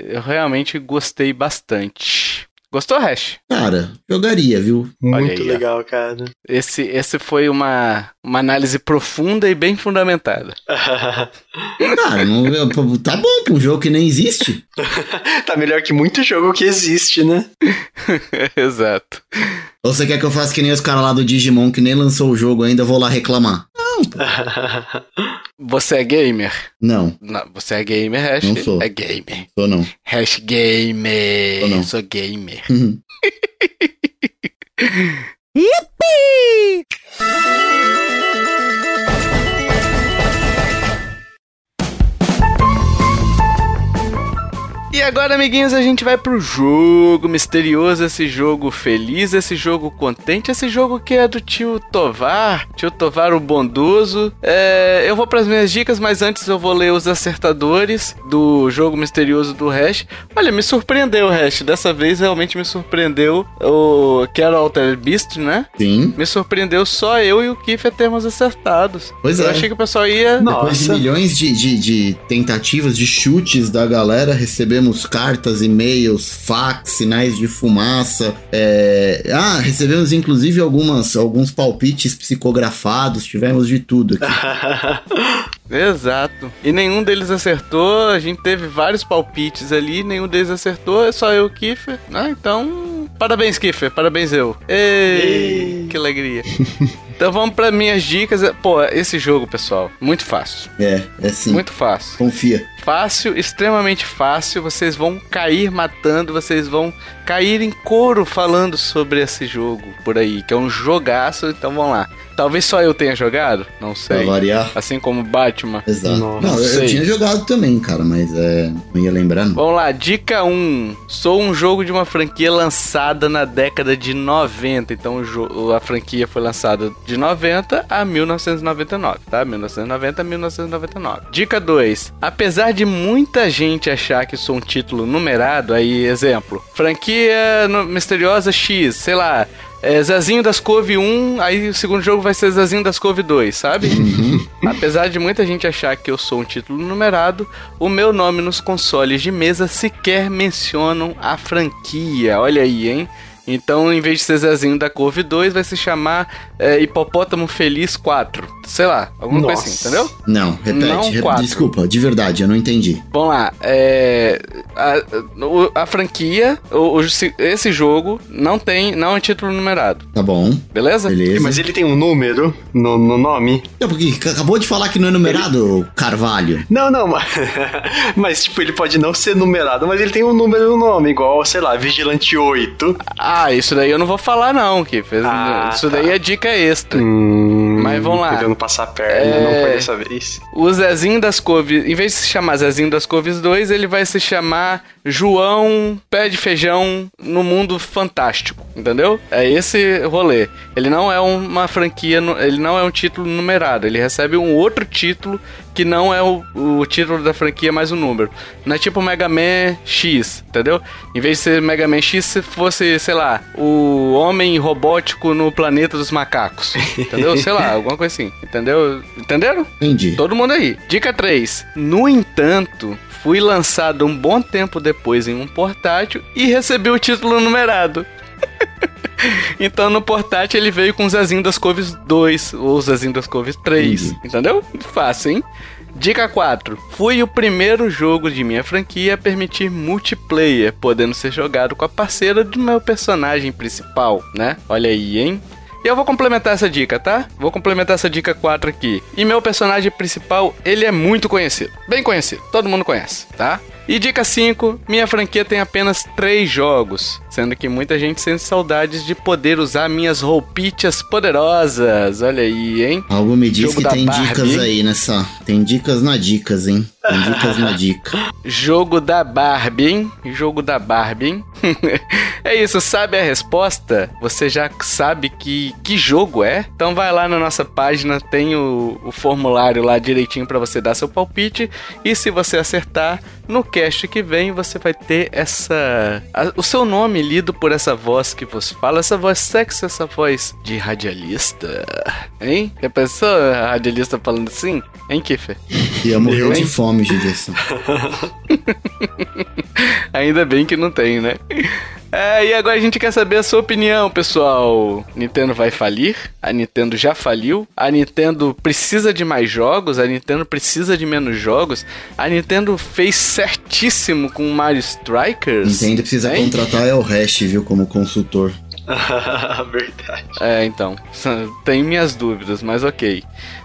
Eu realmente gostei bastante. Gostou, Hash? Cara, jogaria, viu? Muito aí, ó. legal, cara. Esse, esse foi uma, uma análise profunda e bem fundamentada. [LAUGHS] Cara, não, tá bom pra um jogo que nem existe. [LAUGHS] tá melhor que muito jogo que existe, né? [LAUGHS] Exato. Ou você quer que eu faça que nem os caras lá do Digimon que nem lançou o jogo ainda, vou lá reclamar? [LAUGHS] Você é gamer? Não, Não, você é gamer, Hash? Não sou. É gamer. sou não. Hash gamer. Ou não. Sou gamer. [LAUGHS] E agora, amiguinhos, a gente vai pro jogo misterioso, esse jogo feliz, esse jogo contente, esse jogo que é do tio Tovar, tio Tovar o bondoso. É, eu vou pras minhas dicas, mas antes eu vou ler os acertadores do jogo misterioso do Hash. Olha, me surpreendeu, Hash. Dessa vez realmente me surpreendeu o Quero Alter Beast, né? Sim. Me surpreendeu só eu e o Kiffer termos acertados. Pois eu é. achei que o pessoal ia. Depois de Nossa. milhões de, de, de tentativas, de chutes da galera, recebemos cartas, e-mails, fax, sinais de fumaça. é, Ah, recebemos inclusive algumas, alguns palpites psicografados, tivemos de tudo aqui. [LAUGHS] Exato. E nenhum deles acertou. A gente teve vários palpites ali, nenhum deles acertou. É só eu, e o Kiffer. Ah, então. Parabéns, Kiffer. Parabéns eu. Ei, Ei. que alegria. [LAUGHS] então vamos para minhas dicas. Pô, esse jogo, pessoal, muito fácil. É, é sim. Muito fácil. Confia. Fácil, extremamente fácil. Vocês vão cair matando, vocês vão cair em couro falando sobre esse jogo por aí, que é um jogaço. Então vamos lá. Talvez só eu tenha jogado, não Pra sei. variar. Assim como Batman. Exato. Nossa, não, eu, tinha jogado também, cara, mas é, não ia lembrar não. Vamos lá, dica 1. Sou um jogo de uma franquia lançada na década de 90. Então a franquia foi lançada de 90 a 1999, tá? 1990 a 1999. Dica 2. Apesar de muita gente achar que sou um título numerado, aí exemplo, franquia misteriosa X, sei lá, é, Zezinho das Cove 1, aí o segundo jogo vai ser Zezinho das Cove 2, sabe? Uhum. Apesar de muita gente achar que eu sou um título numerado, o meu nome nos consoles de mesa sequer mencionam a franquia. Olha aí, hein? Então, em vez de ser Zezinho da Curve 2, vai se chamar é, Hipopótamo Feliz 4. Sei lá, alguma coisa assim, entendeu? Não, repete. Não, re-. Desculpa, de verdade, eu não entendi. Vamos lá, é, a, a franquia, o- o- esse jogo não tem, não é título numerado, Tá bom, beleza? beleza. Mas ele tem um número no, no nome? É porque acabou de falar que não é numerado, Carvalho. Não, não, mas, [LAUGHS] mas tipo, ele pode não ser numerado, mas ele tem um número no nome, igual, sei lá, Vigilante 8. Ah, isso daí eu não vou falar não, que Ah, isso tá. daí é dica extra. Hum, Mas vamos lá. Querendo passar a perna, É. não foi dessa vez. O Zezinho das Couves, em vez de se chamar Zezinho das Couves 2, ele vai se chamar João Pé de Feijão no Mundo Fantástico, entendeu? É esse rolê. Ele não é uma franquia, ele não é um título numerado, ele recebe um outro título que não é o, o título da franquia mais o número. Não é tipo Mega Man X, entendeu? Em vez de ser Mega Man X, se fosse, sei lá, o homem robótico no planeta dos macacos, [LAUGHS] entendeu? sei lá, alguma coisa assim, entendeu? Entenderam? Entendi. Todo mundo aí. Dica 3. No entanto, fui lançado um bom tempo depois em um portátil e recebi o título numerado. [LAUGHS] então no portátil ele veio com o Zezinho das Couves 2 ou Zezinho das Couves 3. Entendi. Entendeu? Fácil, hein? Dica 4. Fui o primeiro jogo de minha franquia a permitir multiplayer, podendo ser jogado com a parceira do meu personagem principal, né? Olha aí, hein? E eu vou complementar essa dica, tá? Vou complementar essa dica 4 aqui. E meu personagem principal, ele é muito conhecido. Bem conhecido. Todo mundo conhece, tá? E dica 5, minha franquia tem apenas 3 jogos, sendo que muita gente sente saudades de poder usar minhas roupitas poderosas. Olha aí, hein? Algo me diz Jogo que tem Barbie, dicas aí nessa. Tem dicas na dicas, hein? Tem dicas na dica. [LAUGHS] Jogo da Barbie, hein? Jogo da Barbie, hein? [LAUGHS] é isso, sabe a resposta? Você já sabe que, que jogo é? Então vai lá na nossa página, tem o, o formulário lá direitinho pra você dar seu palpite. E se você acertar, no cast que vem você vai ter essa. a- o seu nome lido por essa voz que você fala, essa voz sexy, essa voz de radialista. Hein? Já pensou a radialista falando assim? Hein, Kiffer? Ia morrer de fome, Judiação. [LAUGHS] Ainda bem que não tem, né? É, e agora a gente quer saber a sua opinião, pessoal. Nintendo vai falir? A Nintendo já faliu? A Nintendo precisa de mais jogos? A Nintendo precisa de menos jogos? A Nintendo fez certíssimo com o Mario Strikers? Nintendo precisa Hein? contratar El Hash, viu, como consultor. [LAUGHS] Verdade. É, então, [LAUGHS] tem minhas dúvidas, mas ok.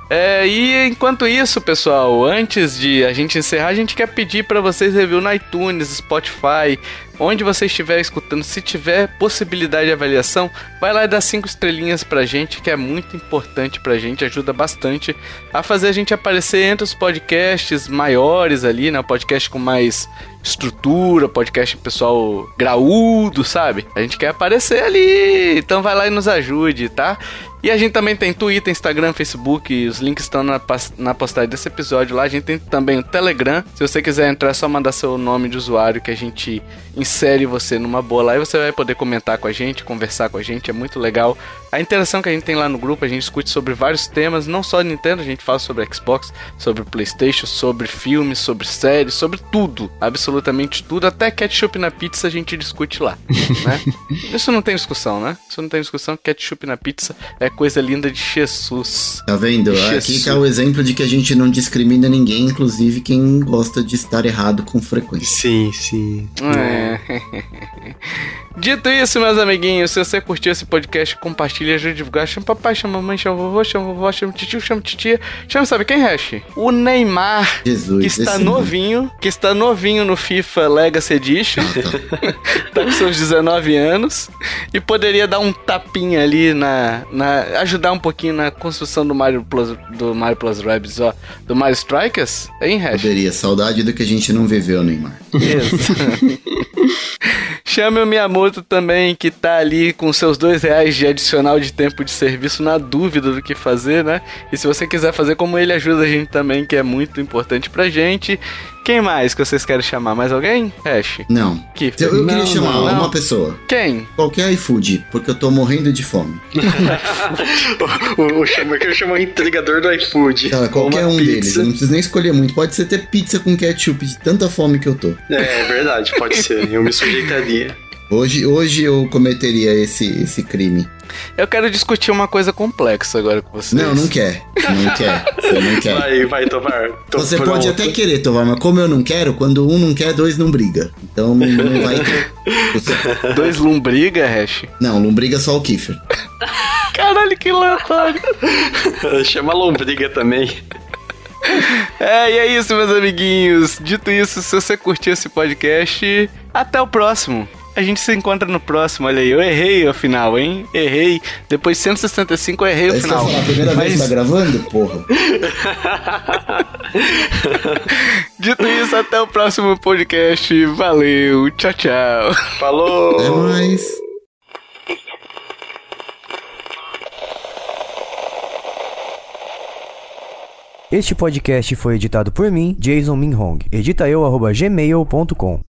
É, e enquanto isso, pessoal, antes de a gente encerrar, a gente quer pedir para vocês review no iTunes, Spotify, onde você estiver escutando. Se tiver possibilidade de avaliação, vai lá e dá cinco estrelinhas pra gente, que é muito importante pra gente, ajuda bastante a fazer a gente aparecer entre os podcasts maiores ali, né? Podcast com mais estrutura, podcast pessoal graúdo, sabe? A gente quer aparecer ali, então vai lá e nos ajude, tá? E a gente também tem Twitter, Instagram, Facebook, os links estão na, na postagem desse episódio lá. A gente tem também o Telegram. Se você quiser entrar, é só mandar seu nome de usuário que a gente insere você numa boa lá e você vai poder comentar com a gente, conversar com a gente, é muito legal. A interação que a gente tem lá no grupo, a gente discute sobre vários temas, não só Nintendo, a gente fala sobre Xbox, sobre PlayStation, sobre filmes, sobre séries, sobre tudo, absolutamente tudo, até ketchup na pizza a gente discute lá, [LAUGHS] né? Isso não tem discussão, né? Isso não tem discussão, ketchup na pizza é coisa linda de Jesus. Tá vendo? Aqui Jesus. que é o exemplo de que a gente não discrimina ninguém, inclusive quem gosta de estar errado com frequência. Sim, sim. É. [LAUGHS] Dito isso, meus amiguinhos, se você curtiu esse podcast, compartilha, ajude a divulgar. Chama papai, chama mamãe, chama vovô, chama vovó, chama tio, chama titia. Chama, sabe quem, Hash? O Neymar, Jesus, que está novinho, que está novinho no FIFA Legacy Edition. [LAUGHS] tá com seus 19 anos. E poderia dar um tapinha ali na, na. ajudar um pouquinho na construção do Mario Plus, do Mario Plus Rabbids, ó. Do Mario Strikers, hein, Hash? Poderia. Saudade do que a gente não viveu, Neymar. Isso. [LAUGHS] Chame o Miyamoto também, que tá ali com seus dois reais de adicional de tempo de serviço na dúvida do que fazer, né? E se você quiser fazer como ele, ajuda a gente também, que é muito importante pra gente. Quem mais que vocês querem chamar? Mais alguém? Ash. Não. Kiffer. Eu, eu queria Não, chamar não, uma não. pessoa. Quem? Qualquer iFood, porque eu tô morrendo de fome. [LAUGHS] o, o, o chama, que eu chamo o entregador do iFood. Tá, qualquer Uma um pizza. deles. Eu não preciso nem escolher muito. Pode ser ter pizza com ketchup de tanta fome que eu tô. É, é verdade, pode ser. Eu me sujeitaria. Hoje, hoje eu cometeria esse, esse crime. Eu quero discutir uma coisa complexa agora com vocês. Não, não quer. Não quer. Você não quer. Vai, vai, Tovar. Tô Você pronto. pode até querer, Tovar, mas como eu não quero, quando um não quer, dois não briga. Então não, não vai ter. Você- Dois lombriga, Hash? Não, não briga só o Kiefer. Caralho, que aleatório. Chama lombriga também. É, e é isso, meus amiguinhos. Dito isso, se você curtiu esse podcast, até o próximo. A gente se encontra no próximo, olha aí. Eu errei o final, hein? Errei. Depois de 165 eu errei o Aí você vai final. falar, a primeira vez que tá gravando? Porra. [LAUGHS] Dito isso, até o próximo podcast. Valeu, tchau, tchau. Falou! É mais. Este podcast foi editado por mim, Jason Minhong. Edita eu, arroba gmail.com.